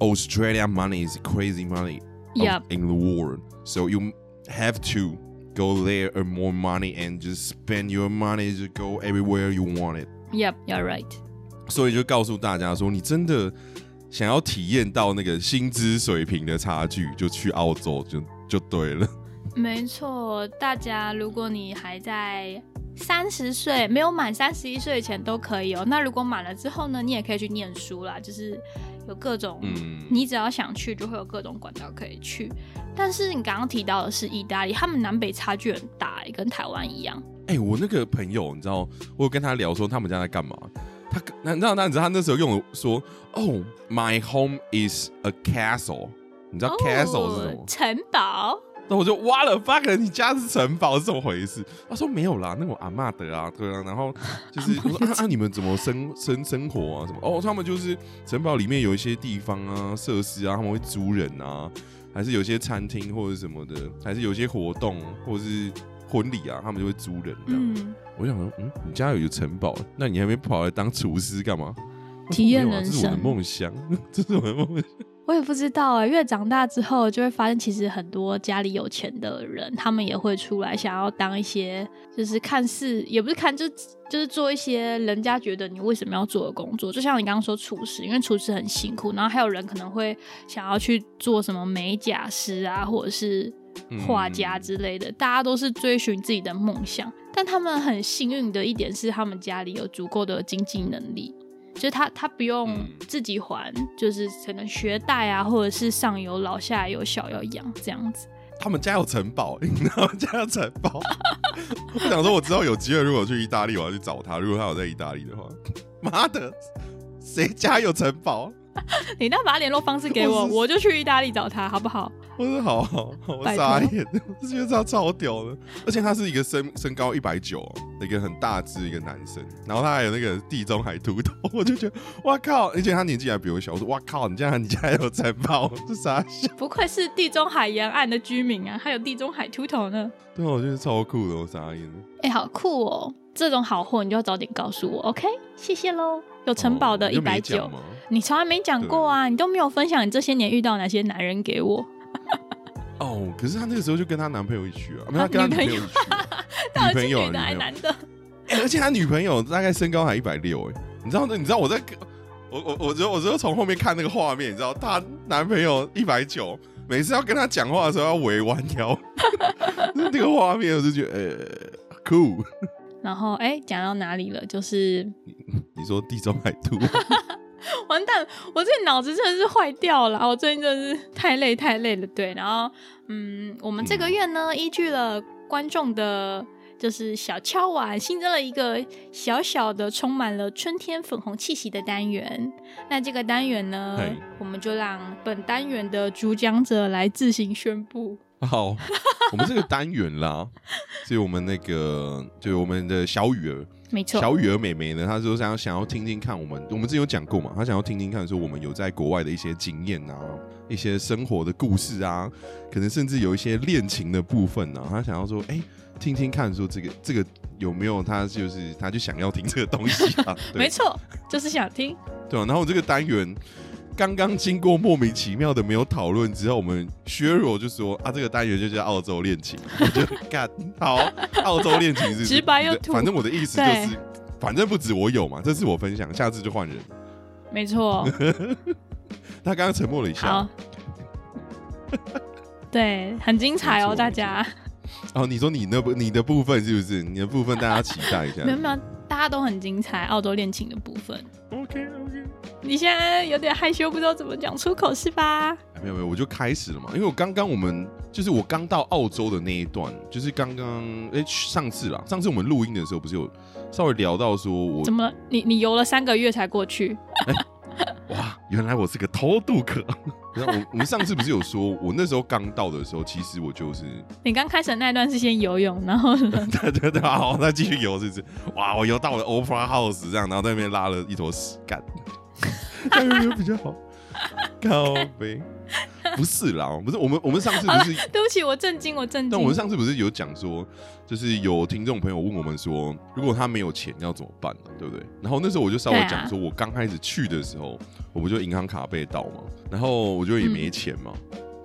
[SPEAKER 2] Australia money is crazy money of-
[SPEAKER 1] Yep.
[SPEAKER 2] in the world, so you have to go there earn more money and just spend your money to go everywhere you want it.
[SPEAKER 1] Yep, you're right.
[SPEAKER 2] 所以就告诉大家说，你真的想要体验到那个薪资水平的差距，就去澳洲就就对了。
[SPEAKER 1] 没错，大家如果你还在 三十岁没有满三十一岁前都可以哦。那如果满了之后呢，你也可以去念书啦，就是有各种，
[SPEAKER 2] 嗯，
[SPEAKER 1] 你只要想去，就会有各种管道可以去。但是你刚刚提到的是意大利，他们南北差距很大，跟台湾一样。
[SPEAKER 2] 哎、我那个朋友，你知道，我有跟他聊说他们家在干嘛。他那你知道，那你知道他那时候用说，哦，My home is a castle。你知道 castle 是什么？
[SPEAKER 1] 哦城堡。
[SPEAKER 2] 那我就挖了 fuck，你家是城堡是怎么回事？他说没有啦，那我阿嬷的啊，对啊。然后就是 我说啊啊，你们怎么生生生活啊？什么？哦，他们就是城堡里面有一些地方啊、设施啊，他们会租人啊，还是有些餐厅或者什么的，还是有些活动或者是婚礼啊，他们就会租人这样。
[SPEAKER 1] 嗯，
[SPEAKER 2] 我想说，嗯，你家有城堡，那你还没跑来当厨师干嘛？
[SPEAKER 1] 体验
[SPEAKER 2] 没有啊 这是我的梦想，这是我的梦想。
[SPEAKER 1] 我也不知道哎、越长大之后就会发现，其实很多家里有钱的人，他们也会出来想要当一些，就是看似也不是看，就就是做一些人家觉得你为什么要做的工作。就像你刚刚说厨师，因为厨师很辛苦，然后还有人可能会想要去做什么美甲师啊，或者是画家之类的，大家都是追寻自己的梦想。但他们很幸运的一点是，他们家里有足够的经济能力，就是他他不用自己还，就是可能学贷啊，或者是上有老下有小要养这样子。
[SPEAKER 2] 他们家有城堡，他们家有城堡。我想说，我之后有机会，如果去意大利，我要去找他。如果他有在意大利的话，妈的，谁家有城堡？
[SPEAKER 1] 你那把联络方式给我，我就去意大利找他，好不好？
[SPEAKER 2] 我说好好，我傻眼，我觉得他超屌的，而且他是一个身身高一百九，一个很大只一个男生，然后他还有那个地中海秃头，我就觉得哇靠！而且他年纪还比我小，我说哇靠！你家你家有城堡，这傻笑。
[SPEAKER 1] 不愧是地中海沿岸的居民啊，还有地中海秃头呢。
[SPEAKER 2] 对，我觉得超酷的，我傻眼了。
[SPEAKER 1] 哎，好酷哦！这种好货你就要早点告诉我，OK？谢谢喽。有城堡的一百九，你从来没讲过啊，你都没有分享你这些年遇到哪些男人给我。
[SPEAKER 2] 哦，可是她那个时候就跟她男朋友一起啊，没有跟她女朋友一起，
[SPEAKER 1] 女朋友女的还男的，
[SPEAKER 2] 而且她女朋友大概身高还一百六哎，你知道你知道我在，我我我觉得我只有从后面看那个画面，你知道她男朋友一百九，每次要跟她讲话的时候要围弯腰，那个画面我就觉得呃酷。
[SPEAKER 1] 然后哎，讲到哪里了？就是
[SPEAKER 2] 你说地中海兔。
[SPEAKER 1] 完蛋！我这脑子真的是坏掉了。我最近真的是太累太累了。对，然后嗯，我们这个月呢，依据了观众的，就是小敲碗，新增了一个小小的、充满了春天粉红气息的单元。那这个单元呢，我们就让本单元的主讲者来自行宣布。
[SPEAKER 2] 好，我们这个单元啦，是我们那个，就我们的小雨儿。
[SPEAKER 1] 没错，
[SPEAKER 2] 小雨儿妹妹呢，她说想要想要听听看我们，我们之前有讲过嘛，她想要听听看说我们有在国外的一些经验啊，一些生活的故事啊，可能甚至有一些恋情的部分呢，她想要说，哎，听听看说这个这个有没有，她就是她就想要听这个东西啊，
[SPEAKER 1] 没错，就是想听，
[SPEAKER 2] 对啊，然后这个单元。刚刚经过莫名其妙的没有讨论之后，我们削弱就说啊，这个单元就叫澳洲恋情，我就 干好澳洲恋情是
[SPEAKER 1] 直白又土，
[SPEAKER 2] 反正我的意思就是，反正不止我有嘛，这次我分享，下次就换人。
[SPEAKER 1] 没错。
[SPEAKER 2] 他刚刚沉默了一下。
[SPEAKER 1] 对，很精彩哦，大家。
[SPEAKER 2] 哦，你说你那部你的部分是不是？你的部分大家期待一下。
[SPEAKER 1] 没有没有，大家都很精彩，澳洲恋情的部分。
[SPEAKER 2] OK OK。
[SPEAKER 1] 你现在有点害羞，不知道怎么讲出口是吧？
[SPEAKER 2] 没有没有，我就开始了嘛。因为我刚刚我们就是我刚到澳洲的那一段，就是刚刚哎上次啦，上次我们录音的时候不是有稍微聊到说我
[SPEAKER 1] 怎么你你游了三个月才过去？
[SPEAKER 2] 哇，原来我是个偷渡客。然后我我们上次不是有说，我那时候刚到的时候，其实我就是
[SPEAKER 1] 你刚开始那一段是先游泳，然后
[SPEAKER 2] 对对对，好，那继续游，是不是？哇，我游到了 Opera House 这样，然后在那边拉了一坨屎干。那有比较好，高飞不是啦，不是我们我们上次不是
[SPEAKER 1] 对不起，我震惊，我震惊。
[SPEAKER 2] 但我们上次不是有讲说，就是有听众朋友问我们说，如果他没有钱要怎么办呢？对不对？然后那时候我就稍微讲说，我刚开始去的时候，我不就银行卡被盗嘛，然后我就也没钱嘛。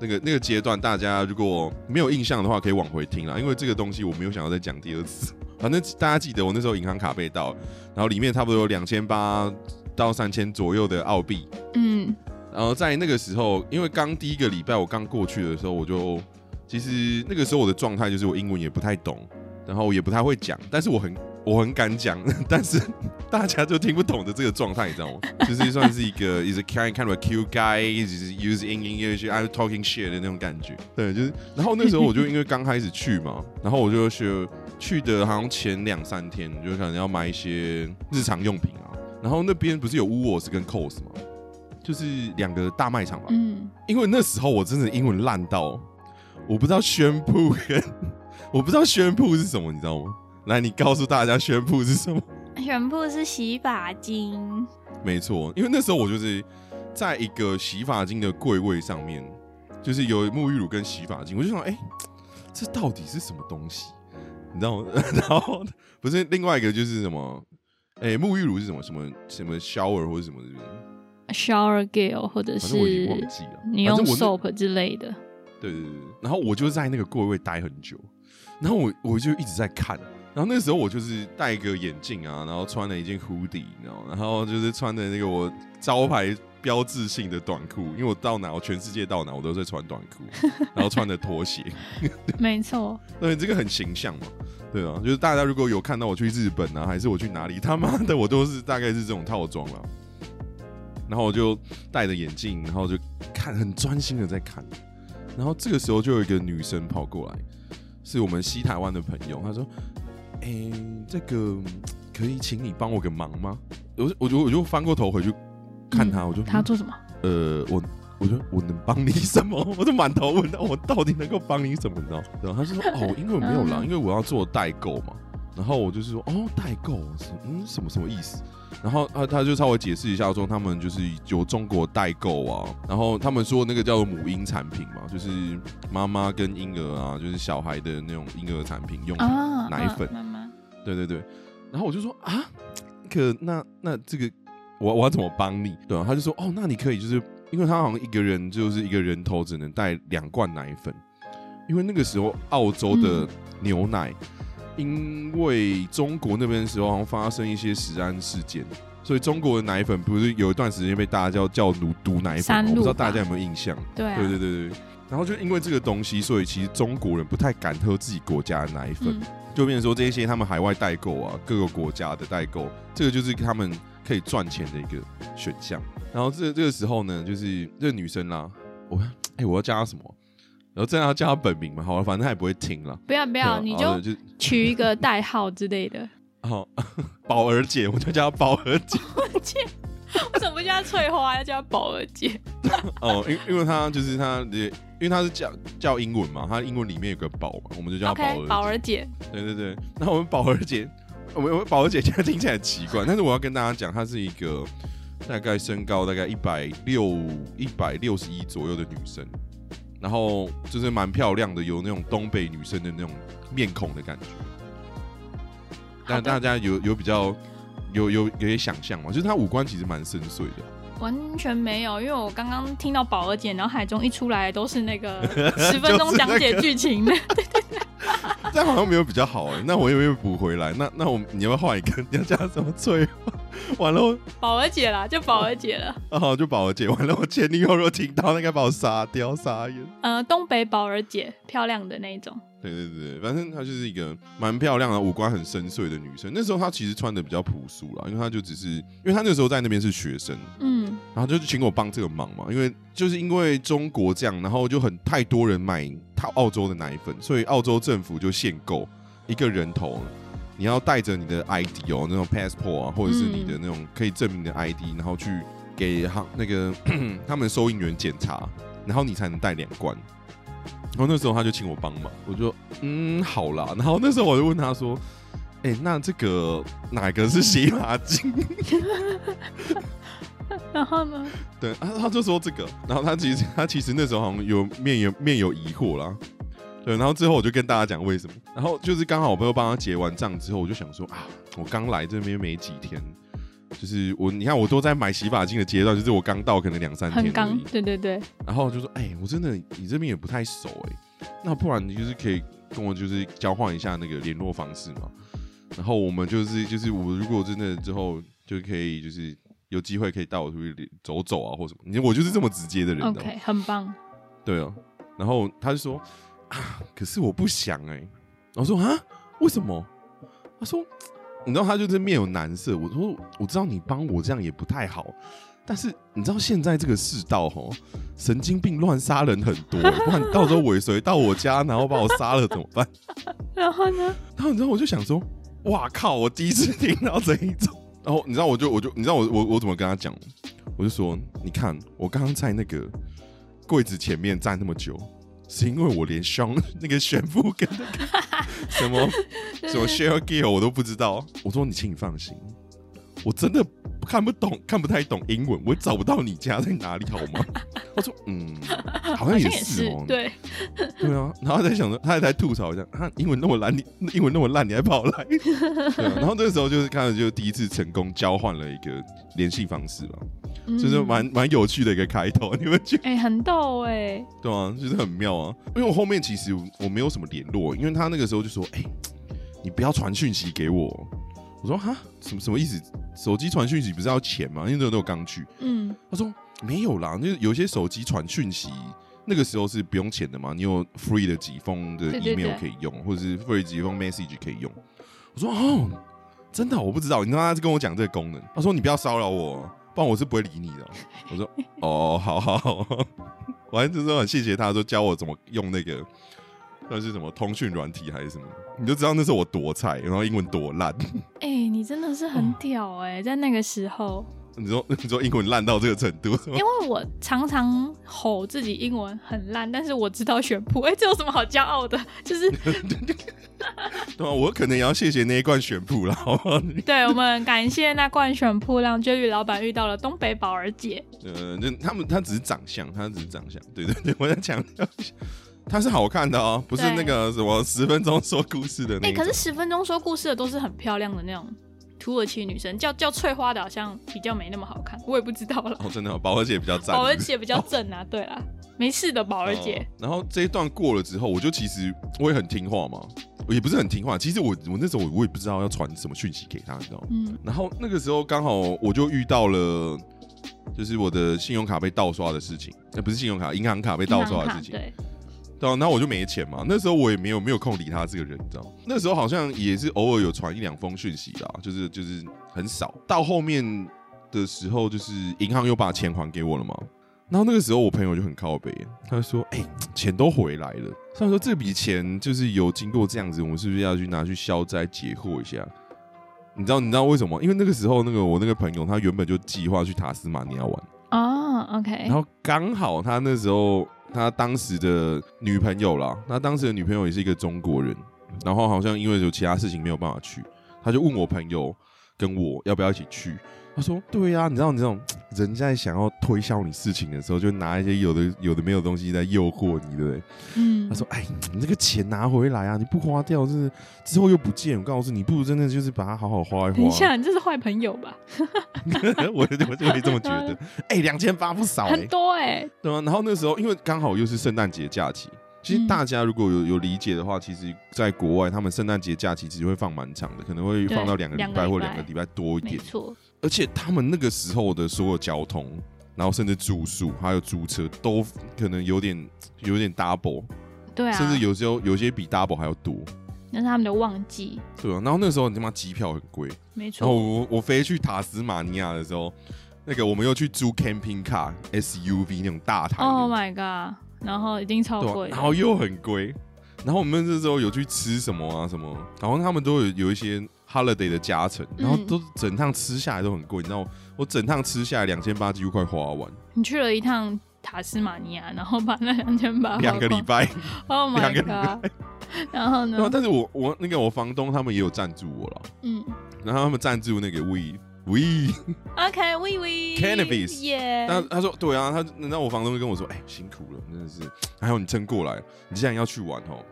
[SPEAKER 2] 那个那个阶段，大家如果没有印象的话，可以往回听啦，因为这个东西我没有想要再讲第二次。反正大家记得，我那时候银行卡被盗，然后里面差不多有两千八。到三千左右的澳币，嗯，然后在那个时候，因为刚第一个礼拜我刚过去的时候，我就其实那个时候我的状态就是我英文也不太懂，然后也不太会讲，但是我很我很敢讲，但是大家就听不懂的这个状态，你知道吗？就是算是一个 is a kind kind of a cute guy is using English I'm talking shit 的那种感觉，对，就是，然后那时候我就因为刚开始去嘛，然后我就去去的好像前两三天，就可能要买一些日常用品啊。然后那边不是有 w o o l s 跟 c o s 吗？就是两个大卖场吧。嗯。因为那时候我真的英文烂到，我不知道宣布跟我不知道宣布是什么，你知道吗？来，你告诉大家宣布是什么？
[SPEAKER 1] 宣布是洗发精。
[SPEAKER 2] 没错，因为那时候我就是在一个洗发精的柜位上面，就是有沐浴乳跟洗发精，我就想，哎，这到底是什么东西？你知道吗？然后不是另外一个就是什么？哎，沐浴乳是什么？什么什么 shower 或者什么
[SPEAKER 1] ？shower gel 或者是你用 soap 之类的。
[SPEAKER 2] 对对对，然后我就在那个柜位待很久，然后我我就一直在看，然后那个时候我就是戴一个眼镜啊，然后穿了一件 hoodie，你知道，然后就是穿的那个我招牌标志性的短裤，因为我到哪，我全世界到哪，我都在穿短裤，然后穿的拖鞋，
[SPEAKER 1] 没错，
[SPEAKER 2] 对，这个很形象嘛，对啊，就是大家如果有看到我去日本啊，还是我去哪里，他妈的我都是大概是这种套装了。然后我就戴着眼镜，然后就看很专心的在看，然后这个时候就有一个女生跑过来，是我们西台湾的朋友，她说：“哎，这个可以请你帮我个忙吗？”我我就我就翻过头回去看她，我就
[SPEAKER 1] 她做什么？
[SPEAKER 2] 呃，我我说我能帮你什么？我就满头问到我到底能够帮你什么你知道？然后她就说：“哦，因为没有啦，因为我要做代购嘛。”然后我就是说：“哦，代购是嗯什么什么意思？”然后他他就稍微解释一下，说他们就是有中国代购啊，然后他们说那个叫做母婴产品嘛，就是妈妈跟婴儿啊，就是小孩的那种婴儿产品用奶粉，
[SPEAKER 1] 妈妈，
[SPEAKER 2] 对对对。然后我就说啊，可那那这个我我要怎么帮你？对啊，他就说哦，那你可以就是因为他好像一个人就是一个人头只能带两罐奶粉，因为那个时候澳洲的牛奶。因为中国那边的时候好像发生一些食安事件，所以中国的奶粉不是有一段时间被大家叫叫毒毒奶粉，我不知道大家有没有印象？
[SPEAKER 1] 对
[SPEAKER 2] 对对对对。然后就因为这个东西，所以其实中国人不太敢喝自己国家的奶粉，就变成说这些他们海外代购啊，各个国家的代购，这个就是他们可以赚钱的一个选项。然后这这个时候呢，就是这个女生啦，我哎我要加什么？然后这样要叫他本名嘛？好了，反正他也不会听了。
[SPEAKER 1] 不要不要，你就取一个代号之类的。
[SPEAKER 2] 好，宝儿姐，我就叫她宝儿姐。
[SPEAKER 1] 宝儿姐，为什么不叫翠花，要叫宝儿姐？
[SPEAKER 2] 哦，因因为她就是她，因为她是叫叫英文嘛，她英文里面有个宝嘛，我们就叫宝儿
[SPEAKER 1] 宝儿姐。
[SPEAKER 2] 对对对，那我们宝儿姐，我们宝儿姐现在听起来很奇怪，但是我要跟大家讲，她是一个大概身高大概一百六一百六十一左右的女生。然后就是蛮漂亮的，有那种东北女生的那种面孔的感觉。但大家有有比较有有有些想象嘛？就是她五官其实蛮深邃的。
[SPEAKER 1] 完全没有，因为我刚刚听到宝儿姐脑海中一出来都是那个 十分钟讲解剧情的。
[SPEAKER 2] 这样好像没有比较好哎，那我有没有补回来？那那我你要不要换一个？你要加什么翠花？完了，
[SPEAKER 1] 宝儿姐啦，就宝儿姐了。
[SPEAKER 2] 哦，就宝儿姐。完了，我前女友如果听到，那该把我杀掉，杀人。
[SPEAKER 1] 呃，东北宝儿姐，漂亮的那种。
[SPEAKER 2] 对对对，反正她就是一个蛮漂亮的，五官很深邃的女生。那时候她其实穿的比较朴素啦，因为她就只是，因为她那时候在那边是学生，嗯，然后就请我帮这个忙嘛。因为就是因为中国这样，然后就很太多人买他澳洲的奶粉，所以澳洲政府就限购一个人头，你要带着你的 ID 哦，那种 passport 啊，或者是你的那种可以证明的 ID，然后去给他那个 他们收银员检查，然后你才能带两罐。然后那时候他就请我帮忙，我就嗯好啦。然后那时候我就问他说：“哎，那这个哪个是洗发精？”
[SPEAKER 1] 然后呢？
[SPEAKER 2] 对啊，他就说这个。然后他其实他其实那时候好像有面有面有疑惑啦。对，然后最后我就跟大家讲为什么。然后就是刚好我朋友帮他结完账之后，我就想说啊，我刚来这边没几天，就是我你看我都在买洗发精的阶段，就是我刚到可能两三天。
[SPEAKER 1] 很刚，对对对。
[SPEAKER 2] 然后就说，哎，我真的你这边也不太熟哎，那不然你就是可以跟我就是交换一下那个联络方式嘛。然后我们就是就是我如果真的之后就可以就是。有机会可以带我出去走走啊，或什么？你我就是这么直接的人。
[SPEAKER 1] OK，很棒。
[SPEAKER 2] 对啊，然后他就说啊，可是我不想哎。我说啊，为什么？他说，你知道他就是面有难色。我说我知道你帮我这样也不太好，但是你知道现在这个世道吼，神经病乱杀人很多，不然到时候尾随到我家，然后把我杀了怎么办？
[SPEAKER 1] 然后呢？
[SPEAKER 2] 然后你知道我就想说，哇靠！我第一次听到这一种。然后你知道我就我就你知道我我我怎么跟他讲？我就说你看我刚刚在那个柜子前面站那么久，是因为我连胸 那个悬浮跟那个什么 什么 share gear 我都不知道。我说你请你放心，我真的。看不懂，看不太懂英文，我找不到你家在哪里，好吗？我说，嗯，好像也是哦，
[SPEAKER 1] 对，
[SPEAKER 2] 对啊。然后在想着，他还在吐槽一下，他英文那么烂，你英文那么烂，你还跑来？对啊。然后这个时候就是看，就第一次成功交换了一个联系方式了，就是蛮蛮有趣的一个开头，你们觉得？
[SPEAKER 1] 哎，很逗哎，
[SPEAKER 2] 对啊，就是很妙啊。因为我后面其实我没有什么联络，因为他那个时候就说，哎。你不要传讯息给我。我说哈，什么什么意思？手机传讯息不是要钱吗？因为那时候刚去。
[SPEAKER 1] 嗯，
[SPEAKER 2] 他说没有啦，就是有些手机传讯息，那个时候是不用钱的嘛，你有 free 的几封的 email 可以用，或者是 free 几封 message 可以用。我说哦，真的我不知道，你知道他是跟我讲这个功能，他说你不要骚扰我，不然我是不会理你的。我说 哦，好好好，我还 是说很谢谢他说教我怎么用那个。那是什么通讯软体还是什么？你就知道那时候我多菜，然后英文多烂。
[SPEAKER 1] 哎、你真的是很屌哎、在那个时候，
[SPEAKER 2] 你说 你说英文烂到这个程度，
[SPEAKER 1] 因为我常常吼自己英文很烂，但是我知道选谱，哎、这有什么好骄傲的？就是
[SPEAKER 2] 对啊，我可能也要谢谢那一罐选谱了，好不好？
[SPEAKER 1] 对我们感谢那罐选铺，让 Jerry 老板遇到了东北宝儿姐。
[SPEAKER 2] 呃，就他们他只是长相，他只是长相，对对对，我在强调一下，他是好看的哦，不是那个什么十分钟说故事的那
[SPEAKER 1] 哎。可是十分钟说故事的都是很漂亮的那种土耳其女生，叫叫翠花的好像比较没那么好看，我也不知道了。
[SPEAKER 2] 哦，真的哦，宝儿姐比较赞，
[SPEAKER 1] 宝儿姐比较正啊，对啦，没事的，宝儿姐。
[SPEAKER 2] 哦然后这一段过了之后，我就其实我也很听话嘛，我也不是很听话。其实我我那时候我我也不知道要传什么讯息给他，你知道吗？
[SPEAKER 1] 嗯，
[SPEAKER 2] 然后那个时候刚好我就遇到了，就是我的信用卡被盗刷的事情，呃，不是信用卡，银行卡被盗刷的事情。
[SPEAKER 1] 对，
[SPEAKER 2] 对啊，然后我就没钱嘛。那时候我也没有没有空理他这个人，你知道吗？那时候好像也是偶尔有传一两封讯息啦，就是就是很少。到后面的时候，就是银行又把钱还给我了嘛。然后那个时候我朋友就很靠北，他就说：“哎、钱都回来了。”虽然说：“这笔钱就是有经过这样子，我们是不是要去拿去消灾解惑一下？”你知道你知道为什么？因为那个时候那个我那个朋友他原本就计划去塔斯马尼亚玩。
[SPEAKER 1] 哦，OK，
[SPEAKER 2] 然后刚好他那时候他当时的女朋友啦，他当时的女朋友也是一个中国人，然后好像因为有其他事情没有办法去，他就问我朋友跟我要不要一起去。他说：“对呀、你知道你这种人在想要推销你事情的时候，就拿一些有的有的没有的东西在诱惑你，对不对？”
[SPEAKER 1] 嗯
[SPEAKER 2] 他，说：“哎，你这个钱拿回来啊，你不花掉，就是之后又不见。我告诉你，不如真的就是把它好好花一花。”
[SPEAKER 1] 等一下，你这是坏朋友吧？
[SPEAKER 2] 我我就会这么觉得。哎，两千八不少哎、
[SPEAKER 1] 很多哎，
[SPEAKER 2] 对啊，然后那时候因为刚好又是圣诞节假期，其实
[SPEAKER 1] 嗯
[SPEAKER 2] 大家如果有有理解的话，其实在国外他们圣诞节假期其实会放蛮长的，可能会放到两个礼拜或
[SPEAKER 1] 两个礼拜
[SPEAKER 2] 两个礼拜多一点。
[SPEAKER 1] 没错，
[SPEAKER 2] 而且他们那个时候的所有交通，然后甚至住宿还有租车都可能有点有点 double，、
[SPEAKER 1] 对啊，
[SPEAKER 2] 甚至有时候有些比 double 还要多。
[SPEAKER 1] 那是他们的旺季，
[SPEAKER 2] 对啊，然后那时候你他妈机票很贵，
[SPEAKER 1] 没错
[SPEAKER 2] 然后
[SPEAKER 1] 错，
[SPEAKER 2] 我我飞去塔斯马尼亚的时候，那个我们又去租 camping car SUV 那种大台的。
[SPEAKER 1] Oh my god！然后一定超贵，
[SPEAKER 2] 然后又很贵。然后我们那时候有去吃什么啊什么，然后他们都有有一些 holiday 的加成，然后
[SPEAKER 1] 嗯。
[SPEAKER 2] 都整趟吃下来都很贵，你知道，我整趟吃下来两千八几乎快花完，
[SPEAKER 1] 你去了一趟塔斯马尼亚，然后把那两千八
[SPEAKER 2] 两个礼拜。
[SPEAKER 1] ，Oh
[SPEAKER 2] 两
[SPEAKER 1] my
[SPEAKER 2] 个礼
[SPEAKER 1] god！然后呢，？
[SPEAKER 2] 但是我我那个我房东他们也有赞助我了，
[SPEAKER 1] 嗯。
[SPEAKER 2] 然后他们赞助那个 we
[SPEAKER 1] we，，OK，we we
[SPEAKER 2] Cannabis
[SPEAKER 1] 耶，
[SPEAKER 2] 那他说对啊，他然后我房东就跟我说，哎、辛苦了，真的是，还好你撑过来，你既然要去玩哦，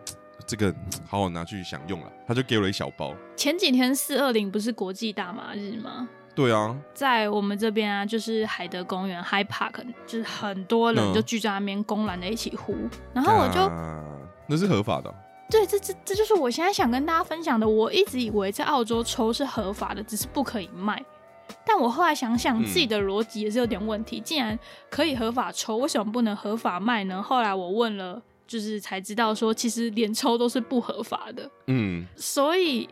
[SPEAKER 2] 这个 好好拿去享用了，他就给我了一小包。
[SPEAKER 1] 前几天四二零不是国际大麻日吗？
[SPEAKER 2] 对啊，
[SPEAKER 1] 在我们这边啊，就是海德公园 High Park，就是很多人
[SPEAKER 2] 嗯
[SPEAKER 1] 就聚在那边公然的一起呼，然后我就
[SPEAKER 2] 啊那是合法的哦、
[SPEAKER 1] 对，这这这就是我现在想跟大家分享的。我一直以为在澳洲抽是合法的，只是不可以卖。但我后来想想，
[SPEAKER 2] 嗯
[SPEAKER 1] 自己的逻辑也是有点问题。既然可以合法抽，为什么不能合法卖呢？后来我问了，就是才知道说，其实连抽都是不合法的。
[SPEAKER 2] 嗯，
[SPEAKER 1] 所以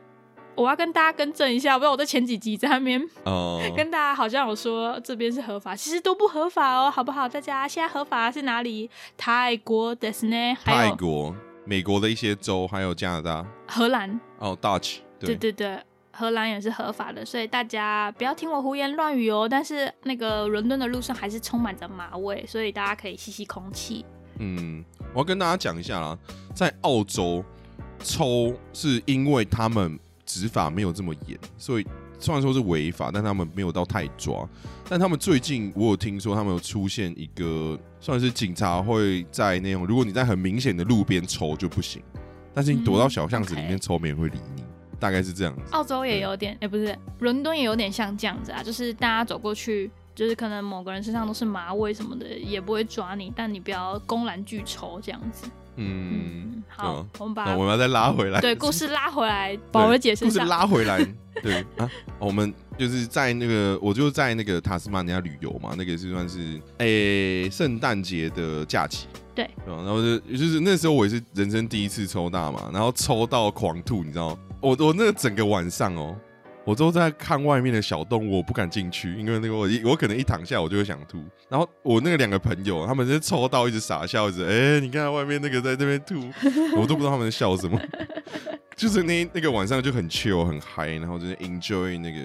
[SPEAKER 1] 我要跟大家更正一下，不然我在前几集在那边
[SPEAKER 2] 哦、
[SPEAKER 1] 跟大家好像有说这边是合法，其实都不合法哦，好不好？大家现在合法是哪里？泰国、的斯呢？还有
[SPEAKER 2] 泰国、美国的一些州，还有加拿大，
[SPEAKER 1] 荷兰。
[SPEAKER 2] 哦，Dutch，对，
[SPEAKER 1] 对对对，荷兰也是合法的，所以大家不要听我胡言乱语哦。但是那个伦敦的路上还是充满着马味，所以大家可以吸吸空气。
[SPEAKER 2] 嗯，我要跟大家讲一下啦，在澳洲抽是因为他们执法没有这么严，所以虽然说是违法，但他们没有到太抓。但他们最近我有听说，他们有出现一个算是警察会在那种，如果你在很明显的路边抽就不行，但是你躲到小巷子里面抽，没人会理你，大概是这样子。
[SPEAKER 1] 澳洲也有点，哎、不是，伦敦也有点像这样子啊，就是大家走过去就是可能某个人身上都是马尾什么的，也不会抓你，但你不要公然拒抽这样子。
[SPEAKER 2] 嗯，
[SPEAKER 1] 嗯，好我们把
[SPEAKER 2] 我们要再拉回来，
[SPEAKER 1] 对故事拉回来，宝儿姐
[SPEAKER 2] 故事。拉回来，对啊，我们就是在那个，我就在那个塔斯马尼亚旅游嘛，那个是算是诶圣诞节的假期，
[SPEAKER 1] 对
[SPEAKER 2] 对然后就就是那时候我也是人生第一次抽大嘛，然后抽到狂吐，你知道吗？我我那个整个晚上哦，我都在看外面的小动物，我不敢进去，因为那个我一我可能一躺下我就会想吐。然后我那个两个朋友，他们就抽到一直傻笑着，哎、你看外面那个在这边吐，我都不知道他们在笑什么。就是那那个晚上就很 chill 很嗨，然后就是 enjoy 那个，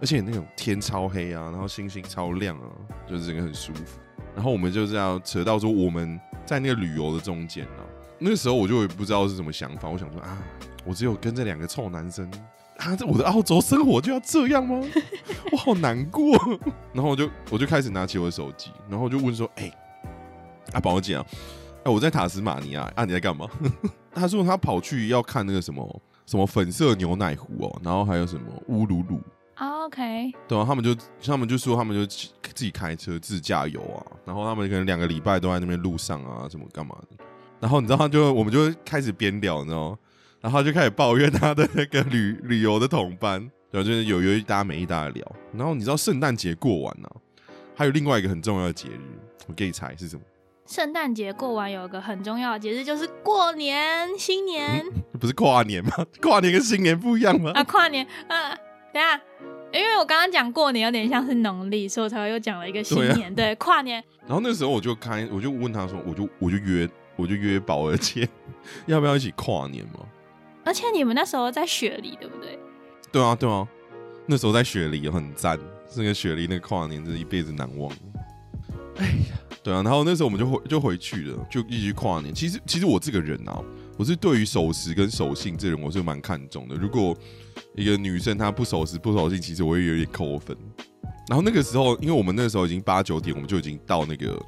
[SPEAKER 2] 而且那种天超黑啊，然后星星超亮啊，就是整个很舒服。然后我们就这样扯到说我们在那个旅游的中间啊，那时候我就也不知道是什么想法，我想说啊，我只有跟这两个臭男生。啊！这我的澳洲生活就要这样吗？我好难过。然后我就我就开始拿起我的手机，然后我就问说：“哎、啊，宝姐啊，哎、我在塔斯马尼亚啊，你在干嘛？” 他说他跑去要看那个什么什么粉色牛奶壶哦，然后还有什么乌鲁鲁，
[SPEAKER 1] 啊 OK，
[SPEAKER 2] 对啊，他们就他们就说他们就自自己开车自驾游啊，然后他们可能两个礼拜都在那边路上啊，什么干嘛的。然后你知道，他就我们就开始边聊，你知道吗？然后他就开始抱怨他的那个旅旅游的同伴，然后就是有有一搭没一搭的聊。然后你知道圣诞节过完呢、还有另外一个很重要的节日，我给你猜是什么？
[SPEAKER 1] 圣诞节过完有一个很重要的节日，就是过年、新年、
[SPEAKER 2] 不是跨年吗？跨年跟新年不一样吗？
[SPEAKER 1] 啊，跨年啊。等下，因为我刚刚讲过年有点像是农历，所以我才会又讲了一个新
[SPEAKER 2] 对啊
[SPEAKER 1] 年。对，跨年
[SPEAKER 2] 然后那时候我就开，我就问他说，我就我就约我就约宝儿姐，要不要一起跨年嘛？
[SPEAKER 1] 而且你们那时候在雪梨，对不对？
[SPEAKER 2] 对啊，对啊，那时候在雪梨很赞，那个雪梨那个跨年真是一辈子难忘。哎呀，对啊，然后那时候我们就回就回去了，就一起跨年。其实其实我这个人啊，我是对于守时跟守信这人我是蛮看重的。如果一个女生她不守时不守信，其实我也有点扣分。然后那个时候，因为我们那时候已经八九点，我们就已经到那个，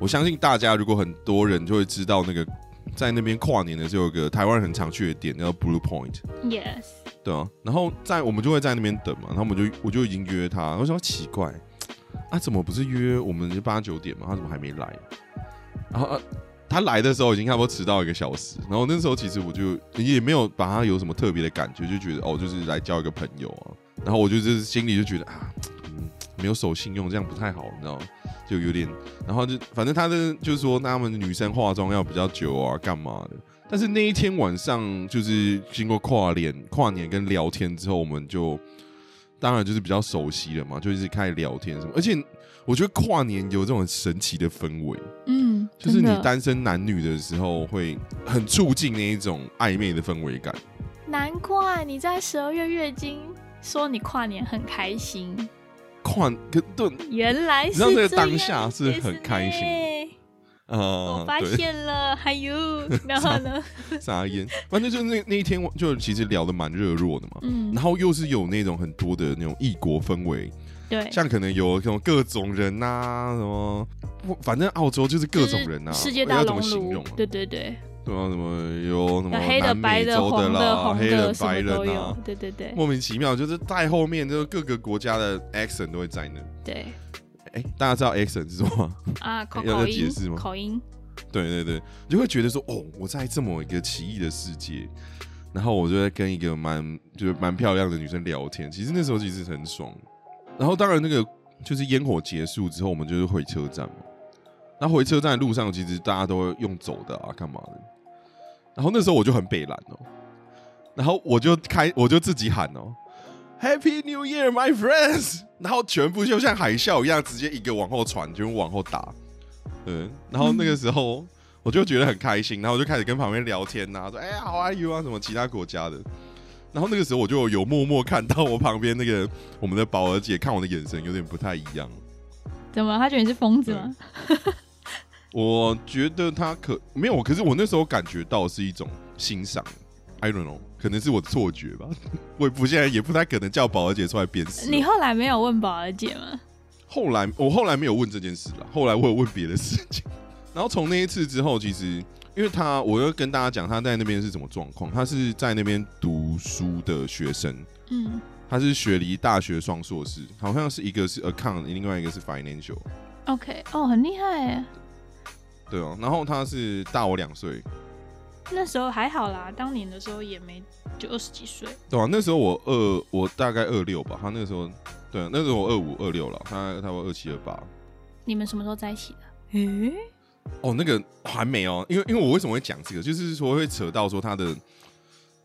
[SPEAKER 2] 我相信大家如果很多人就会知道那个在那边跨年的时候有个台湾人很常去的点叫 Blue Point。
[SPEAKER 1] Yes，
[SPEAKER 2] 对啊，然后在我们就会在那边等嘛，然后我们就我就已经约他，我想奇怪，啊怎么不是约我们八九点嘛，他怎么还没来？然后、呃、他来的时候已经差不多迟到一个小时，然后那时候其实我就也没有把他有什么特别的感觉，就觉得哦就是来交一个朋友啊，然后我就就是心里就觉得啊，嗯没有守信用这样不太好，你知道吗？就有点，然后就反正他的就是说他们女生化妆要比较久啊，干嘛的？但是那一天晚上，就是经过跨年、跨年跟聊天之后，我们就当然就是比较熟悉了嘛，就一直开始聊天什么。而且我觉得跨年有这种神奇的氛围，
[SPEAKER 1] 嗯，
[SPEAKER 2] 就是你单身男女的时候，会很促进那一种暧昧的氛围感。
[SPEAKER 1] 难怪你在十二月月经说你跨年很开心，
[SPEAKER 2] 跨跟对，
[SPEAKER 1] 原来是
[SPEAKER 2] 你知道那个
[SPEAKER 1] 这样
[SPEAKER 2] 当下是很开心
[SPEAKER 1] ですね
[SPEAKER 2] 呃，
[SPEAKER 1] 我发
[SPEAKER 2] 对，
[SPEAKER 1] 现了，还有，然后呢？
[SPEAKER 2] 撒烟，反正就是那那一天，就其实聊得蛮热络的嘛。
[SPEAKER 1] 嗯
[SPEAKER 2] 然，后又是有那种很多的那种异国氛围，
[SPEAKER 1] 对，
[SPEAKER 2] 像可能有这种各种人呐、什么，不反正澳洲就是各种人呐、
[SPEAKER 1] 世界大
[SPEAKER 2] 要怎
[SPEAKER 1] 熔炉
[SPEAKER 2] 么形容啊？，
[SPEAKER 1] 对对对，
[SPEAKER 2] 对啊，什么有什么
[SPEAKER 1] 黑的、白的、
[SPEAKER 2] 洲
[SPEAKER 1] 黄
[SPEAKER 2] 啦，
[SPEAKER 1] 红
[SPEAKER 2] 黑人、
[SPEAKER 1] 的，
[SPEAKER 2] 白
[SPEAKER 1] 么都有
[SPEAKER 2] 人啊，，
[SPEAKER 1] 对对对
[SPEAKER 2] 莫名其妙就是在后面，就是各个国家的 accent 都会在那。
[SPEAKER 1] 对
[SPEAKER 2] 哎，大家知道 accent 是什么吗？
[SPEAKER 1] 啊，口音
[SPEAKER 2] 解释吗
[SPEAKER 1] 口音，
[SPEAKER 2] 对对对，你就会觉得说，哦，我在这么一个奇异的世界，然后我就在跟一个蛮就是蛮漂亮的女生聊天，其实那时候其实很爽。然后当然那个就是烟火结束之后，我们就是回车站嘛。那回车站的路上，其实大家都会用走的啊，干嘛的？然后那时候我就很北蓝哦，然后我就开我就自己喊哦，Happy New Year, my friends！然后全部就像海啸一样，直接一个往后传，就往后打。嗯，然后那个时候我就觉得很开心，然后我就开始跟旁边聊天呐、说哎呀，How are you 啊，什么其他国家的。然后那个时候我就有默默看到我旁边那个我们的宝儿姐看我的眼神有点不太一样。
[SPEAKER 1] 怎么？她觉得你是疯子吗？
[SPEAKER 2] 我觉得他可没有，可是我那时候感觉到是一种欣赏，I don't know，可能是我的错觉吧。我也不现在也不太可能叫宝儿姐出来辨识。
[SPEAKER 1] 你后来没有问宝儿姐吗？
[SPEAKER 2] 后来我后来没有问这件事了，后来我有问别的事情。然后从那一次之后，其实因为他，我要跟大家讲他在那边是什么状况。他是在那边读书的学生，
[SPEAKER 1] 嗯，
[SPEAKER 2] 他是雪梨大学双硕士，好像是一个是 account，另外一个是 financial。
[SPEAKER 1] OK，哦，很厉害哎。
[SPEAKER 2] 对哦，然后他是大我两岁，
[SPEAKER 1] 那时候还好啦，当年的时候也没就二十几岁。
[SPEAKER 2] 对啊，那时候我二，我大概二六吧，他那个时候，对啊，那时候我二五二六了，他他我二七二八。
[SPEAKER 1] 你们什么时候在一起的？诶、
[SPEAKER 2] 哦，那个还没哦，因为因为我为什么会讲这个，就是说会扯到说他的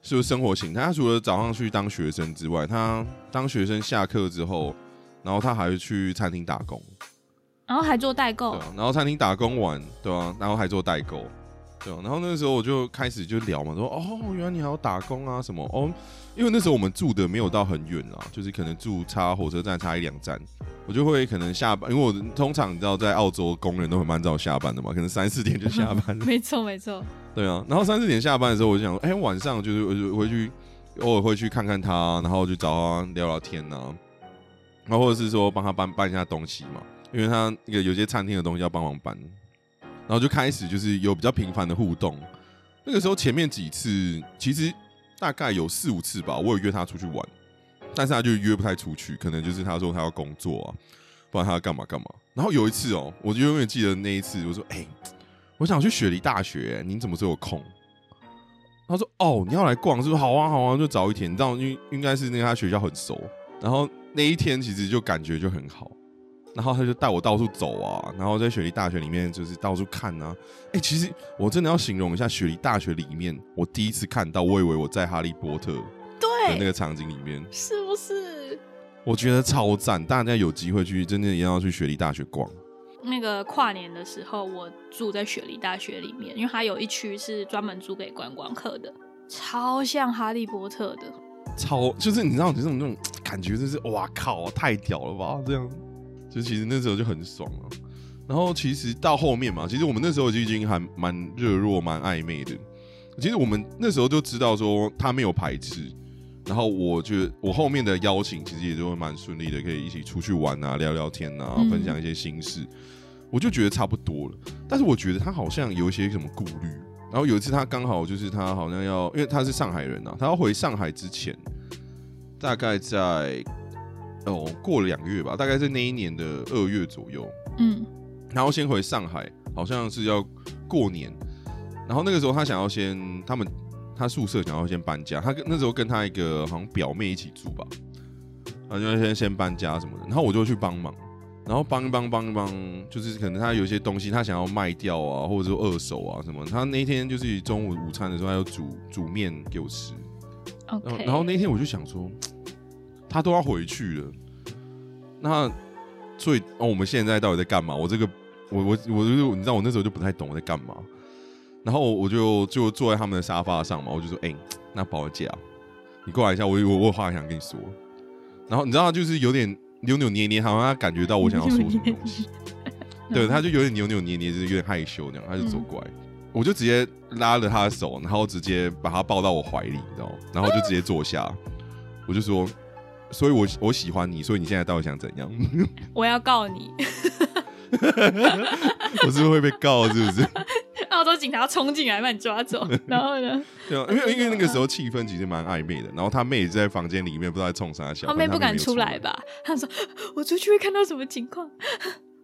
[SPEAKER 2] 就是生活形态。他除了早上去当学生之外，他当学生下课之后，然后他还会去餐厅打工，
[SPEAKER 1] 然后还做代购。
[SPEAKER 2] 对啊，然后餐厅打工完，对啊，然后还做代购，对啊，然后那个时候我就开始就聊嘛，说哦，原来你还要打工啊什么。哦，因为那时候我们住的没有到很远啊，就是可能住差火车站差一两站，我就会可能下班，因为我通常你知道在澳洲工人都很蛮早下班的嘛，可能三四点就下班了，
[SPEAKER 1] 没错没错。
[SPEAKER 2] 对啊，然后三四点下班的时候，我就想说，哎、晚上就是我就回去偶尔会去看看他，然后就找他聊聊天呐、然后或者是说帮他搬搬一下东西嘛，因为他那个有些餐厅的东西要帮忙搬，然后就开始就是有比较频繁的互动。那个时候前面几次其实大概有四五次吧，我有约他出去玩，但是他就约不太出去，可能就是他说他要工作啊，不然他要干嘛干嘛。然后有一次哦，我就永远记得那一次，我说，哎、我想去雪梨大学，你怎么时候有空？他说：“哦，你要来逛，是不是？好啊，好啊，就早一天。你知道，因应该是那个他学校很熟，然后那一天其实就感觉就很好。然后他就带我到处走啊，然后在雪梨大学里面就是到处看啊。哎、其实我真的要形容一下雪梨大学里面，我第一次看到，我以为我在哈利波特的那
[SPEAKER 1] 对，
[SPEAKER 2] 个场景里面，
[SPEAKER 1] 是不是？
[SPEAKER 2] 我觉得超赞。大家有机会去，真的一定要去雪梨大学逛。
[SPEAKER 1] 那个跨年的时候，我住在雪梨大学里面，因为它有一区是专门租给观光客的，超像哈利波特的。
[SPEAKER 2] 超就是你知道，这种那种感觉，就是哇靠，太屌了吧！这样，就其实那时候就很爽了。然后其实到后面嘛，其实我们那时候就已经还蛮热络、蛮暧昧的。其实我们那时候就知道说他没有排斥，然后我觉得我后面的邀请其实也就会蛮顺利的，可以一起出去玩啊、聊聊天啊、
[SPEAKER 1] 嗯
[SPEAKER 2] 分享一些心事，我就觉得差不多了。但是我觉得他好像有一些什么顾虑。然后有一次他刚好就是他好像要，因为他是上海人啊，他要回上海之前，大概在哦过了两个月吧，大概在那一年的二月左右，
[SPEAKER 1] 嗯，
[SPEAKER 2] 然后先回上海，好像是要过年。然后那个时候他想要先他们他宿舍想要先搬家，他跟那时候跟他一个好像表妹一起住吧，然后就先先搬家什么的，然后我就去帮忙。然后帮一帮帮一帮，就是可能他有一些东西他想要卖掉啊，或者说二手啊什么。他那天就是中午午餐的时候，他要煮煮面给我吃。然后
[SPEAKER 1] OK，
[SPEAKER 2] 然后那天我就想说，他都要回去了，那所以哦，我们现在到底在干嘛？我这个我我我就你知道我那时候就不太懂我在干嘛，然后我就就坐在他们的沙发上嘛，我就说，哎、那保姐啊，你过来一下，我我我有话想跟你说。然后你知道，就是有点扭扭捏捏，好像他感觉到我想要说什么东西。对，他就有点扭扭捏捏，就是有点害羞那样，他就走过来，我就直接拉着他的手，然后直接把他抱到我怀里，你知道吗？然后就直接坐下，我就说，所以我我喜欢你，所以你现在到底想怎样？
[SPEAKER 1] 我要告你，
[SPEAKER 2] 我是不是会被告，是不是？
[SPEAKER 1] 澳洲警察要冲进来把你抓走，然后呢，
[SPEAKER 2] 对啊，因为因为那个时候气氛其实蛮暧昧的，然后他妹也在房间里面，不知道在冲啥小，
[SPEAKER 1] 他妹不敢出
[SPEAKER 2] 来
[SPEAKER 1] 来，吧？他说我出去会看到什么情况，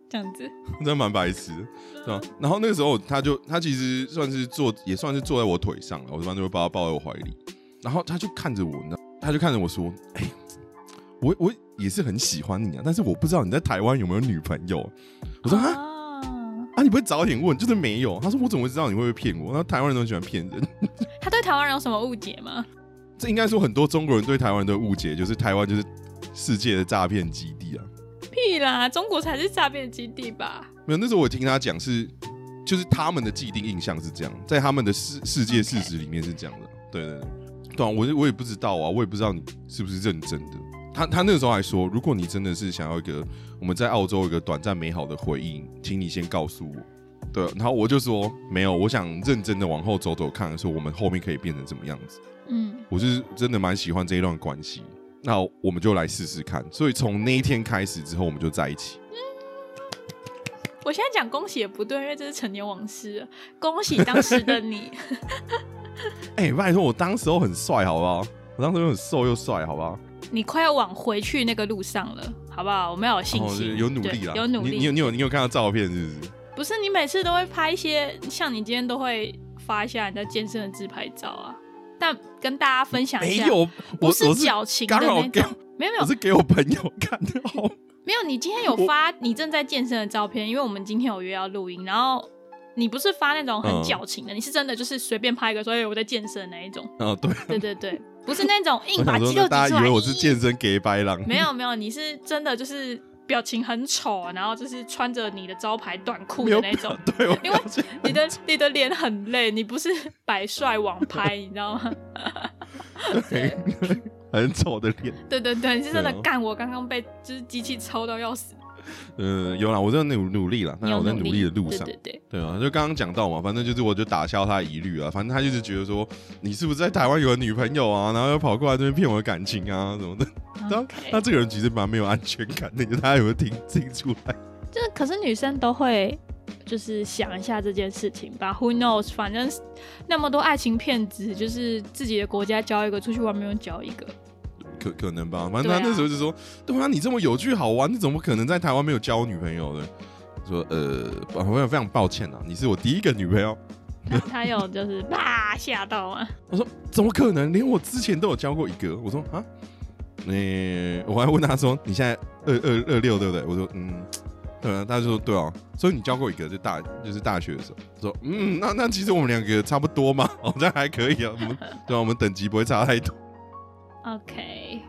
[SPEAKER 1] 这样子。
[SPEAKER 2] 真的蛮白痴的，对吧？然后那个时候他就他其实算是坐，也算是坐在我腿上了，我一般就会把他抱在我怀里，然后他就看着我，他就看着我说：“哎、我我也是很喜欢你啊，但是我不知道你在台湾有没有女朋友。”我说：“啊
[SPEAKER 1] 啊，
[SPEAKER 2] 啊，你不会早点问？就是没有。”他说：“我怎么会知道你会不会骗我？”那台湾人都喜欢骗人，
[SPEAKER 1] 他对台湾人有什么误解吗？
[SPEAKER 2] 这应该说很多中国人对台湾人的误解，就是台湾就是世界的诈骗基地啊。
[SPEAKER 1] 屁啦，中国才是诈骗基地吧？
[SPEAKER 2] 没有，那时候我听他讲是，就是他们的既定印象是这样，在他们的世世界事实里面是这样的。对对对，对啊，我我也不知道啊，我也不知道你是不是认真的。他他那个时候还说，如果你真的是想要一个我们在澳洲一个短暂美好的回忆，请你先告诉我。对，然后我就说没有，我想认真的往后走走看，说我们后面可以变成什么样子。
[SPEAKER 1] 嗯，
[SPEAKER 2] 我是真的蛮喜欢这一段关系，那我们就来试试看。所以从那一天开始之后，我们就在一起。
[SPEAKER 1] 我现在讲恭喜也不对，因为这是陈年往事。恭喜当时的你，
[SPEAKER 2] 哎、拜托，我当时候很帅，好不好？我当时候很瘦又帅，好不好？
[SPEAKER 1] 你快要往回去那个路上了，好不好？我们要有信
[SPEAKER 2] 哦，
[SPEAKER 1] 心，
[SPEAKER 2] 有努力啦，
[SPEAKER 1] 有努力。
[SPEAKER 2] 你你有你有你有看到照片是不是？
[SPEAKER 1] 不是你每次都会拍一些，像你今天都会发一下你在健身的自拍照啊。但跟大家分享一下，
[SPEAKER 2] 没有，我
[SPEAKER 1] 不是矫情的那种，没有没有
[SPEAKER 2] 我是给我朋友看的，好，
[SPEAKER 1] 没有。你今天有发你正在健身的照片，因为我们今天有约要录音，然后你不是发那种很
[SPEAKER 2] 嗯
[SPEAKER 1] 矫情的，你是真的就是随便拍一个说哎我在健身的那一种。
[SPEAKER 2] 哦对，
[SPEAKER 1] 对对对，不是那种硬把肌肉挤出来。
[SPEAKER 2] 大家以为我是健身 gay 白狼，
[SPEAKER 1] 没有没有，你是真的就是表情很丑，然后就是穿着你的招牌短裤的那种。
[SPEAKER 2] 对，
[SPEAKER 1] 因为你的你的脸很累，你不是摆帅网拍，你知道吗？
[SPEAKER 2] 对很丑的脸，
[SPEAKER 1] 对对对，你是真的干我刚刚被就是机器抽到要死，
[SPEAKER 2] 嗯，有啦，我在努努力了，那我在努力的路上，
[SPEAKER 1] 对对对，
[SPEAKER 2] 对啊，就刚刚讲到嘛，反正就是我就打消他的疑虑啊，反正他就是觉得说你是不是在台湾有个女朋友啊，然后又跑过来这边骗我的感情啊什么的。然后
[SPEAKER 1] OK
[SPEAKER 2] 他这个人其实蛮没有安全感的，大家有没有听听出来？
[SPEAKER 1] 就是可是女生都会就是想一下这件事情吧，Who knows？反正那么多爱情骗子，就是自己的国家交一个，出去外面又交一个。
[SPEAKER 2] 可可能吧，反正他那时候就说：“对啊，你这么有趣好玩，你怎么可能在台湾没有交女朋友呢？”说：“呃，我非常抱歉啊，你是我第一个女朋友。
[SPEAKER 1] 他他有就是 啪吓到啊？”
[SPEAKER 2] 我说：“怎么可能？连我之前都有交过一个。”我说：“啊，你、我还问他说：‘你现在二二二六对不对？’我说：‘嗯，对啊。’他就说：‘对啊，所以你交过一个，就大就是大学的时候。’说：‘嗯，那那其实我们两个差不多嘛，好像还可以啊，我们对啊，我们等级不会差太多，
[SPEAKER 1] OK，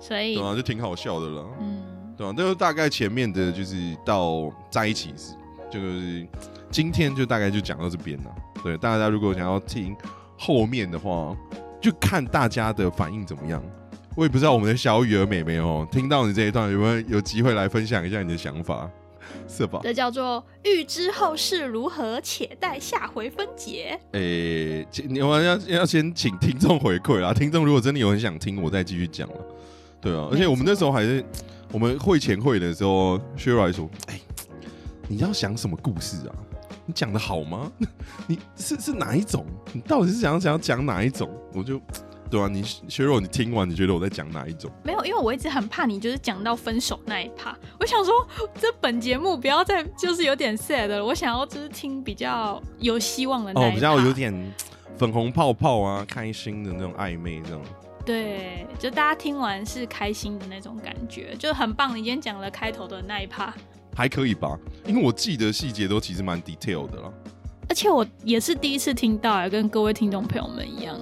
[SPEAKER 1] 所以
[SPEAKER 2] 对啊，就挺好笑的了。”
[SPEAKER 1] 嗯，
[SPEAKER 2] 对啊，这就大概前面的就是到在一起时，就是今天就大概就讲到这边了。对，大家如果想要听后面的话，就看大家的反应怎么样。我也不知道我们的小雨儿妹妹哦，听到你这一段有没有有机会来分享一下你的想法，是吧？
[SPEAKER 1] 这叫做预知后事如何，且待下回分解。
[SPEAKER 2] 诶、请你们要要先请听众回馈啊。听众如果真的有很想听，我再继续讲了。对啊，而且我们那时候还是我们会前会的时候 r a 说：“哎、你要想什么故事啊？你讲的好吗？你是是哪一种？你到底是想要想要讲哪一种？我就对啊，你 r a 你听完你觉得我在讲哪一种？
[SPEAKER 1] 没有，因为我一直很怕你就是讲到分手那一趴。我想说，这本节目不要再就是有点 sad 了，我想要就是听比较有希望的那一
[SPEAKER 2] 哦，比较有点粉红泡泡啊，开心的那种暧昧这种。
[SPEAKER 1] 对，就大家听完是开心的那种感觉，就很棒。你今天讲了开头的那一趴，
[SPEAKER 2] 还可以吧，因为我记得细节都其实蛮 detail 的了。
[SPEAKER 1] 而且我也是第一次听到，也跟各位听众朋友们一样。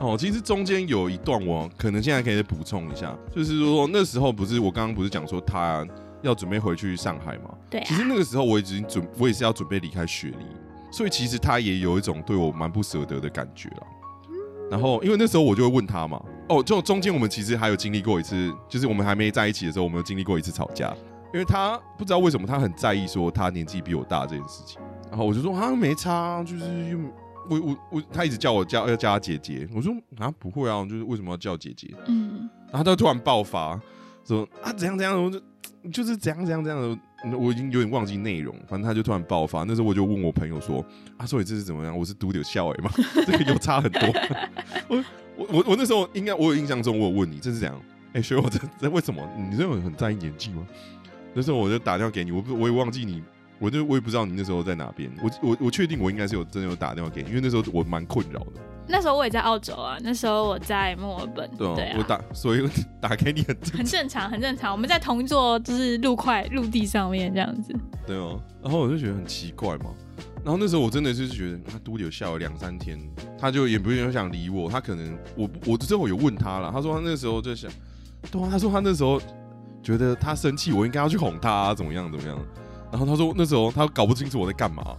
[SPEAKER 2] 哦，其实中间有一段我可能现在可以补充一下，就是说那时候不是我刚刚不是讲说他要准备回去上海嘛？
[SPEAKER 1] 对啊
[SPEAKER 2] 其，实那个时候我已经准，我也是要准备离开雪梨，所以其实他也有一种对我蛮不舍得的感觉了。然后因为那时候我就会问他嘛，哦，就中间我们其实还有经历过一次，就是我们还没在一起的时候，我们有经历过一次吵架，因为他不知道为什么他很在意说他年纪比我大这件事情，然后我就说啊没差啊，就是又我我我他一直叫我叫要叫他姐姐，我说啊不会啊，就是为什么要叫姐姐？
[SPEAKER 1] 嗯，
[SPEAKER 2] 然后他就突然爆发，说啊怎样怎样，我就就是怎样怎样怎样的，我已经有点忘记内容，反正他就突然爆发。那时候我就问我朋友说啊，所以这是怎么样？我是读有笑哎吗？这个有差很多。我我我我那时候应该我有印象中我有问你这是怎样？哎、学我这这为什么？你这种很在意年纪吗？那时候我就打电话给你，我不我也忘记你。我就我也不知道你那时候在哪边，我我我确定我应该是有真的有打电话给你，因为那时候我蛮困扰的。
[SPEAKER 1] 那时候我也在澳洲啊，那时候我在墨尔本，
[SPEAKER 2] 对啊，
[SPEAKER 1] 对啊
[SPEAKER 2] 我打，所以我 打给你很正
[SPEAKER 1] 很正常，很正常。我们在同一座就是陆块陆地上面这样子。
[SPEAKER 2] 对哦，然后我就觉得很奇怪嘛。然后那时候我真的是觉得他都有笑了两三天，他就也不是很想理我。他可能我我之后有问他了，他说他那时候就想，对啊，他说他那时候觉得他生气，我应该要去哄他、啊，怎么样怎么样。然后他说那时候他搞不清楚我在干嘛，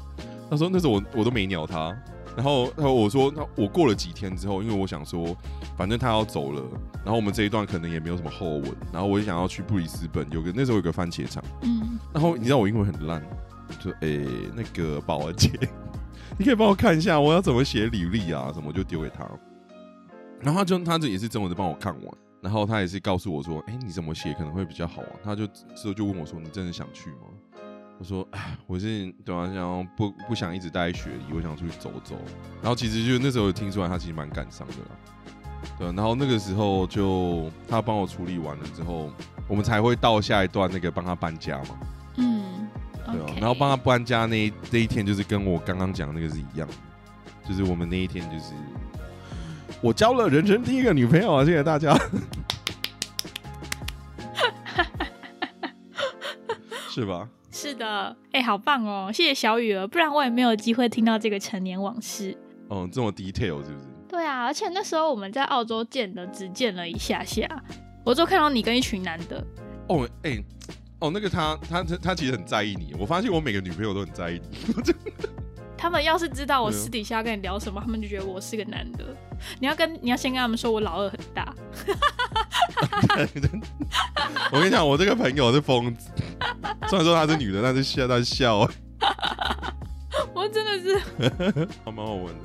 [SPEAKER 2] 他说那时候我我都没鸟他。然后然后我说那我过了几天之后，因为我想说反正他要走了，然后我们这一段可能也没有什么后文，然后我也想要去布里斯本，有个那时候有个番茄场。
[SPEAKER 1] 嗯，
[SPEAKER 2] 然后你知道我英文很烂，就诶、那个宝儿姐，你可以帮我看一下我要怎么写履历啊，什么就丢给他。然后他就他这也是中文的帮我看完，然后他也是告诉我说，哎、你怎么写可能会比较好啊？他就之后就问我说，你真的想去吗？我说，哎，我是对啊，想要不不想一直待在雪里，我想出去走走。然后其实就那时候有听出来他其实蛮感伤的啦。对，然后那个时候就他帮我处理完了之后，我们才会到下一段那个帮他搬家嘛。
[SPEAKER 1] 嗯，
[SPEAKER 2] 对啊然后帮他搬家那一那一天，就是跟我刚刚讲的那个是一样的，就是我们那一天就是我交了人生第一个女朋友啊！谢谢大家，是吧？
[SPEAKER 1] 是的，哎、好棒哦！谢谢小雨儿，不然我也没有机会听到这个陈年往事。
[SPEAKER 2] 嗯，这么 detail 是不是？
[SPEAKER 1] 对啊，而且那时候我们在澳洲见的，只见了一下下，我就看到你跟一群男的。
[SPEAKER 2] 哦，哎、哦，那个他他他他其实很在意你，我发现我每个女朋友都很在意你，
[SPEAKER 1] 他们要是知道我私底下跟你聊什么，他们就觉得我是个男的。你要跟你要先跟他们说我老二很大，
[SPEAKER 2] 我跟你讲，我这个朋友是疯子，虽然说她是女的，但是笑，但是笑，
[SPEAKER 1] 我真的是。
[SPEAKER 2] 还蛮好玩的。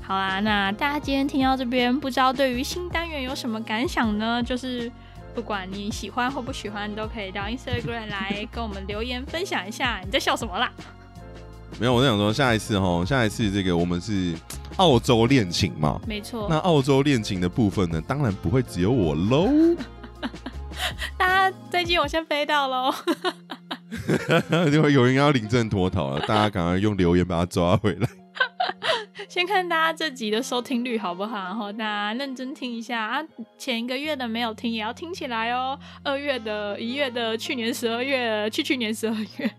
[SPEAKER 1] 好啊，那大家今天听到这边，不知道对于新单元有什么感想呢？就是不管你喜欢或不喜欢，都可以到 Instagram 来跟我们留言分享一下。你在笑什么啦？
[SPEAKER 2] 没有，我在想说，下一次哈，下一次这个我们是澳洲恋情嘛。
[SPEAKER 1] 没错
[SPEAKER 2] 那，澳洲恋情的部分呢，当然不会只有我喽。
[SPEAKER 1] 大家最近，我先飞到喽。
[SPEAKER 2] 因为有人要领证脱逃了，大家赶快用留言把他抓回来。
[SPEAKER 1] 先看大家这集的收听率好不好，然后大家认真听一下啊。前一个月的没有听也要听起来哦。二月的、一月的、去年十二月、去去年十二月，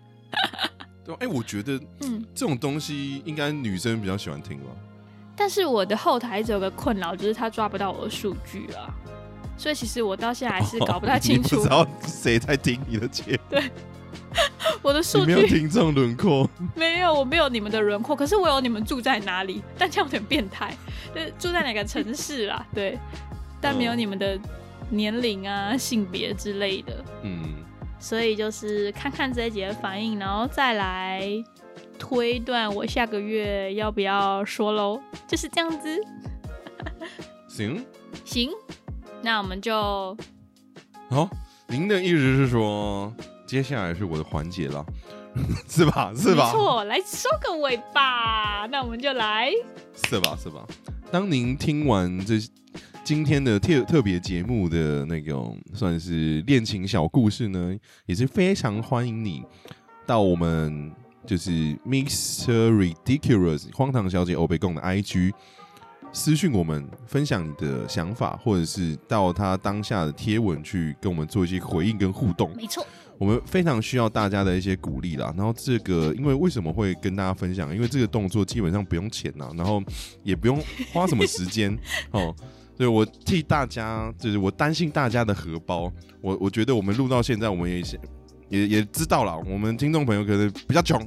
[SPEAKER 2] 哎、我觉得
[SPEAKER 1] 嗯。
[SPEAKER 2] 这种东西应该女生比较喜欢听吧。
[SPEAKER 1] 但是我的后台一直有个困扰，就是他抓不到我的数据啊，所以其实我到现在还是搞不太清楚。
[SPEAKER 2] 知道谁在听你的节目，对。
[SPEAKER 1] 我的
[SPEAKER 2] 数据没有听众轮廓。
[SPEAKER 1] 没有，我没有你们的轮廓，可是我有你们住在哪里，但这样有点变态，就是住在哪个城市啊，对，但没有
[SPEAKER 2] 嗯
[SPEAKER 1] 你们的年龄啊、性别之类的，
[SPEAKER 2] 嗯，
[SPEAKER 1] 所以就是看看这一节的反应，然后再来推断我下个月要不要说喽，就是这样子。
[SPEAKER 2] 行，
[SPEAKER 1] 行，那我们就
[SPEAKER 2] 好，您的意思是说，接下来是我的环节了，是吧？是吧
[SPEAKER 1] 没？错，来收个尾吧。那我们就来，
[SPEAKER 2] 是吧？是吧？当您听完这今天的特特别节目的那种算是恋情小故事呢，也是非常欢迎你到我们就是 Mr. Ridiculous 荒唐小姐欧贝贡的 IG 私讯我们，分享你的想法，或者是到他当下的贴文去跟我们做一些回应跟互动。
[SPEAKER 1] 没错，
[SPEAKER 2] 我们非常需要大家的一些鼓励啦。然后这个，因为为什么会跟大家分享？因为这个动作基本上不用钱呐，然后也不用花什么时间哦。对我替大家，就是我担心大家的荷包。我我觉得我们录到现在，我们也也也知道了，我们听众朋友可能比较穷。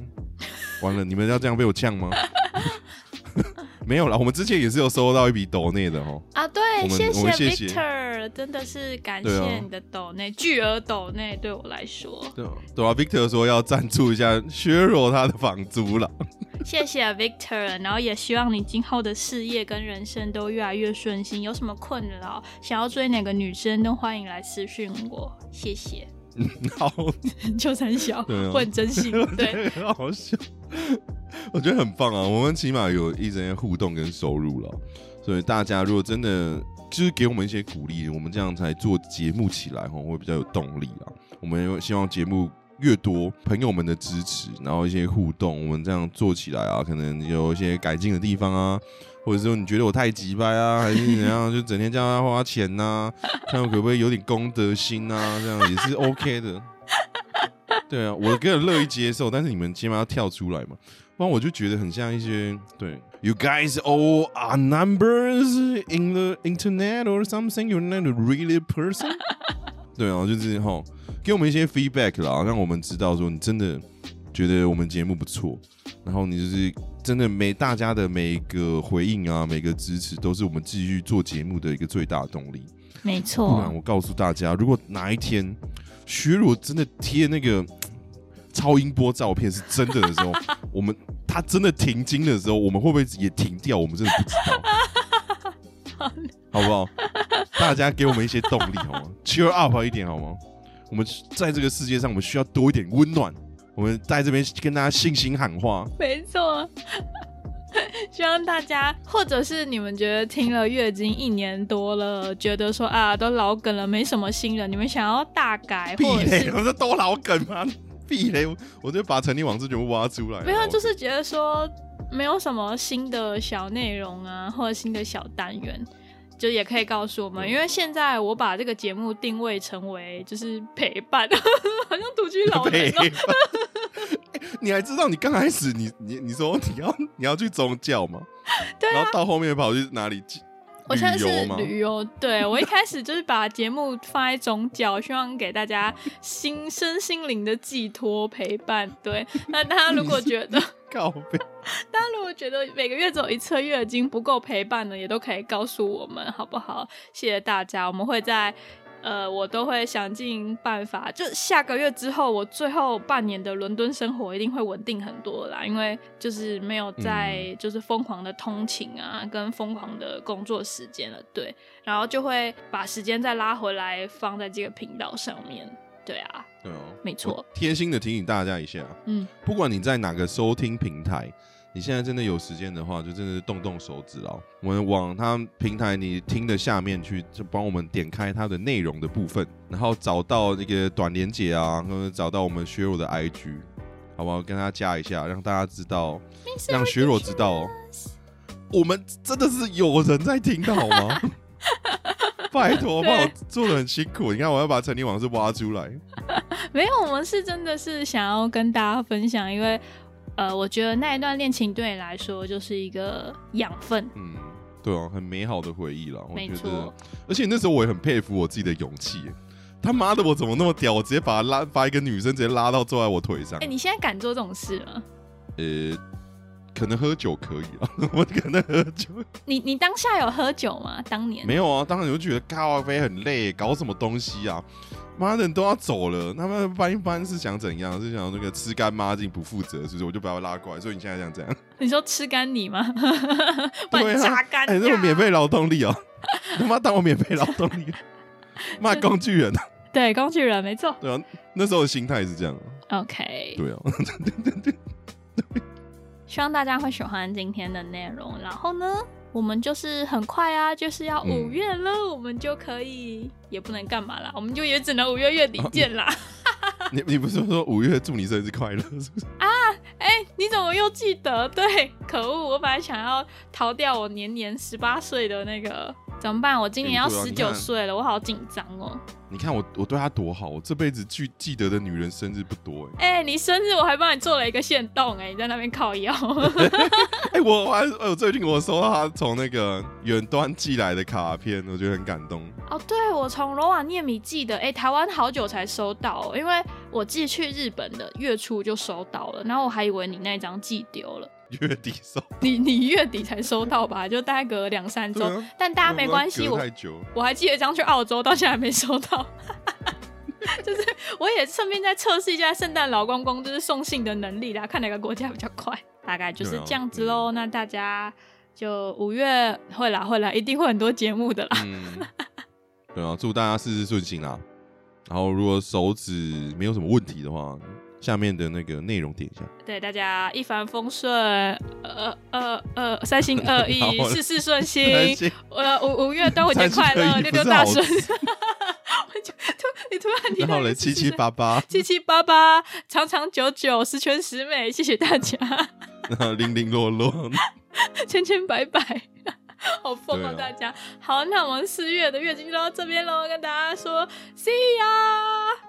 [SPEAKER 2] 完了，你们要这样被我呛吗？没有啦，我们之前也是有收到一笔抖内的哦。
[SPEAKER 1] 啊，对谢
[SPEAKER 2] 谢谢
[SPEAKER 1] Victor，真的是感谢你的抖内，巨额抖内对我来说，
[SPEAKER 2] 对啊对啊，Victor 说要赞助一下削弱他的房租了。
[SPEAKER 1] 谢谢 Victor，然后也希望你今后的事业跟人生都越来越顺心。有什么困扰，想要追哪个女生，都欢迎来私讯我，谢谢。
[SPEAKER 2] 好，
[SPEAKER 1] 就三小，
[SPEAKER 2] 对啊
[SPEAKER 1] 我很真心，对，
[SPEAKER 2] 很好笑，我觉得很棒啊！我们起码有一些互动跟收入了，所以大家如果真的就是给我们一些鼓励，我们这样才做节目起来吼，会比较有动力啊。我们希望节目越多朋友们的支持，然后一些互动，我们这样做起来啊，可能有一些改进的地方啊。或者说你觉得我太急掰啊，还是怎样？就整天叫他花钱呐、看我可不可以有点公德心啊，这样也是 OK 的。对啊，我个人乐意接受，但是你们起码要跳出来嘛，不然我就觉得很像一些对，You guys all are numbers in the internet or something. You're not a really person. 对啊，就是哈，给我们一些 feedback 啦，让我们知道说你真的觉得我们节目不错，然后你就是真的每大家的每一个回应啊，每个支持都是我们继续做节目的一个最大的动力。
[SPEAKER 1] 没
[SPEAKER 2] 不然
[SPEAKER 1] 错，
[SPEAKER 2] 我告诉大家，如果哪一天徐若真的贴那个超音波照片是真的的时候，我们他真的停经的时候，我们会不会也停掉？我们真的不知道，好不好？大家给我们一些动力好吗？Cheer up 一点好吗？我们在这个世界上，我们需要多一点温暖。我们在这边跟大家信心喊话，
[SPEAKER 1] 没错，希望大家，或者是你们觉得听了月经一年多了，觉得说啊都老梗了，没什么新的，你们想要大改，或者是
[SPEAKER 2] 都老梗吗？避雷，我就把陈立网志全部挖出来。
[SPEAKER 1] 没有，就是觉得说没有什么新的小内容啊，或者新的小单元。就也可以告诉我们，因为现在我把这个节目定位成为就是陪伴，好像独居老人、
[SPEAKER 2] 你还知道你刚开始你你你说你要你要去宗教吗？
[SPEAKER 1] 对啊
[SPEAKER 2] 然后，到后面跑去哪里？
[SPEAKER 1] 我现在是
[SPEAKER 2] 旅游
[SPEAKER 1] 对我一开始就是把节目放在中角，希望给大家心身心灵的寄托陪伴。对，那大家如果觉得，
[SPEAKER 2] 告别。
[SPEAKER 1] 大家如果觉得每个月只有一次月经不够陪伴呢，也都可以告诉我们，好不好？谢谢大家，我们会在。呃，我都会想尽办法，就下个月之后，我最后半年的伦敦生活一定会稳定很多啦，因为就是没有在就是疯狂的通勤啊，跟疯狂的工作时间了，对，然后就会把时间再拉回来放在这个频道上面，对啊，
[SPEAKER 2] 对哦，
[SPEAKER 1] 没错。
[SPEAKER 2] 贴心的提醒大家一下，
[SPEAKER 1] 嗯，
[SPEAKER 2] 不管你在哪个收听平台，你现在真的有时间的话，就真的是动动手指哦。我们往他平台你听的下面去，就帮我们点开它的内容的部分，然后找到那个短连接啊，或者找到我们削弱的 IG，好不好？跟他加一下，让大家知道，让削弱知道哦，我们真的是有人在听的好吗？拜托，帮我做的很辛苦。你看，我要把陈立往事挖出来。
[SPEAKER 1] 没有，我们是真的是想要跟大家分享，因为呃，我觉得那一段恋情对你来说就是一个养分，
[SPEAKER 2] 嗯，对啊，很美好的回忆了。我
[SPEAKER 1] 没
[SPEAKER 2] 觉得
[SPEAKER 1] 错，，
[SPEAKER 2] 而且那时候我也很佩服我自己的勇气。他妈的，我怎么那么屌？我直接把他拉，把一个女生直接拉到坐在我腿上
[SPEAKER 1] 哎、。你现在敢做这种事吗？
[SPEAKER 2] 呃，可能喝酒可以啊，我可能喝酒
[SPEAKER 1] 你你当下有喝酒吗？当年
[SPEAKER 2] 没有啊。当然你就觉得咖啡很累，搞什么东西啊？妈的，人都要走了，他们搬一搬是想怎样？是想那个吃干抹净不负责，是不是？我就把他拉过来。所以你现在想怎样？
[SPEAKER 1] 你说吃干你吗？把
[SPEAKER 2] 对
[SPEAKER 1] 榨干
[SPEAKER 2] 哎、
[SPEAKER 1] 呀、
[SPEAKER 2] 那种免费劳动力哦，他妈当我免费劳动力，骂工具人啊！
[SPEAKER 1] 对工具人没错。
[SPEAKER 2] 对啊，那时候的心态是这样啊。
[SPEAKER 1] OK，
[SPEAKER 2] 对啊，
[SPEAKER 1] 希望大家会喜欢今天的内容。然后呢，我们就是很快啊，就是要
[SPEAKER 2] 嗯
[SPEAKER 1] 五月了，我们就可以也不能干嘛啦，我们就也只能五月月底见啦。
[SPEAKER 2] 你你不是说五月祝你生日快乐？是不是？
[SPEAKER 1] 啊哎、你怎么又记得？对，可恶！我本来想要逃掉我年年十八岁的那个，怎么办？我今年要十九岁了，我好紧张哦。
[SPEAKER 2] 你看我我对她多好，我这辈子记记得的女人生日不多哎、
[SPEAKER 1] 哎、你生日我还帮你做了一个线动，哎，你在那边靠腰。
[SPEAKER 2] 哎、我我还哎我最近我收到她从那个远端寄来的卡片，我觉得很感动。
[SPEAKER 1] 哦，对，我从罗瓦涅米寄的，哎，台湾好久才收到、哦，因为我寄去日本的月初就收到了，然后我还以为你那张寄丢了，
[SPEAKER 2] 月底收，
[SPEAKER 1] 你你月底才收到吧？就大概隔了两三周，
[SPEAKER 2] 啊
[SPEAKER 1] 但大家没关系，我
[SPEAKER 2] 太久。
[SPEAKER 1] 我还记得将去澳洲，到现在还没收到。就是我也顺便在测试一下圣诞老公公就是送信的能力啦，看哪个国家比较快，大概就是这样子喽。那大家就五月会啦会啦，一定会很多节目的啦。
[SPEAKER 2] 嗯，对啊，祝大家事事顺心啦。然后如果手指没有什么问题的话，下面的那个内容点一下。
[SPEAKER 1] 对大家一帆风顺，呃呃呃，三心二意 事事顺心。
[SPEAKER 2] 心
[SPEAKER 1] 呃，五五月端午节快乐，六六大顺。我就突你突然提
[SPEAKER 2] 然后嘞，
[SPEAKER 1] 到了
[SPEAKER 2] 七七八八，
[SPEAKER 1] 七七八八，长长久久，十全十美，谢谢大家，
[SPEAKER 2] 然后零零落落。
[SPEAKER 1] 千千百百，好疯
[SPEAKER 2] 啊
[SPEAKER 1] 大家。好，那我们四月的月经就到这边喽，跟大家说 see ya。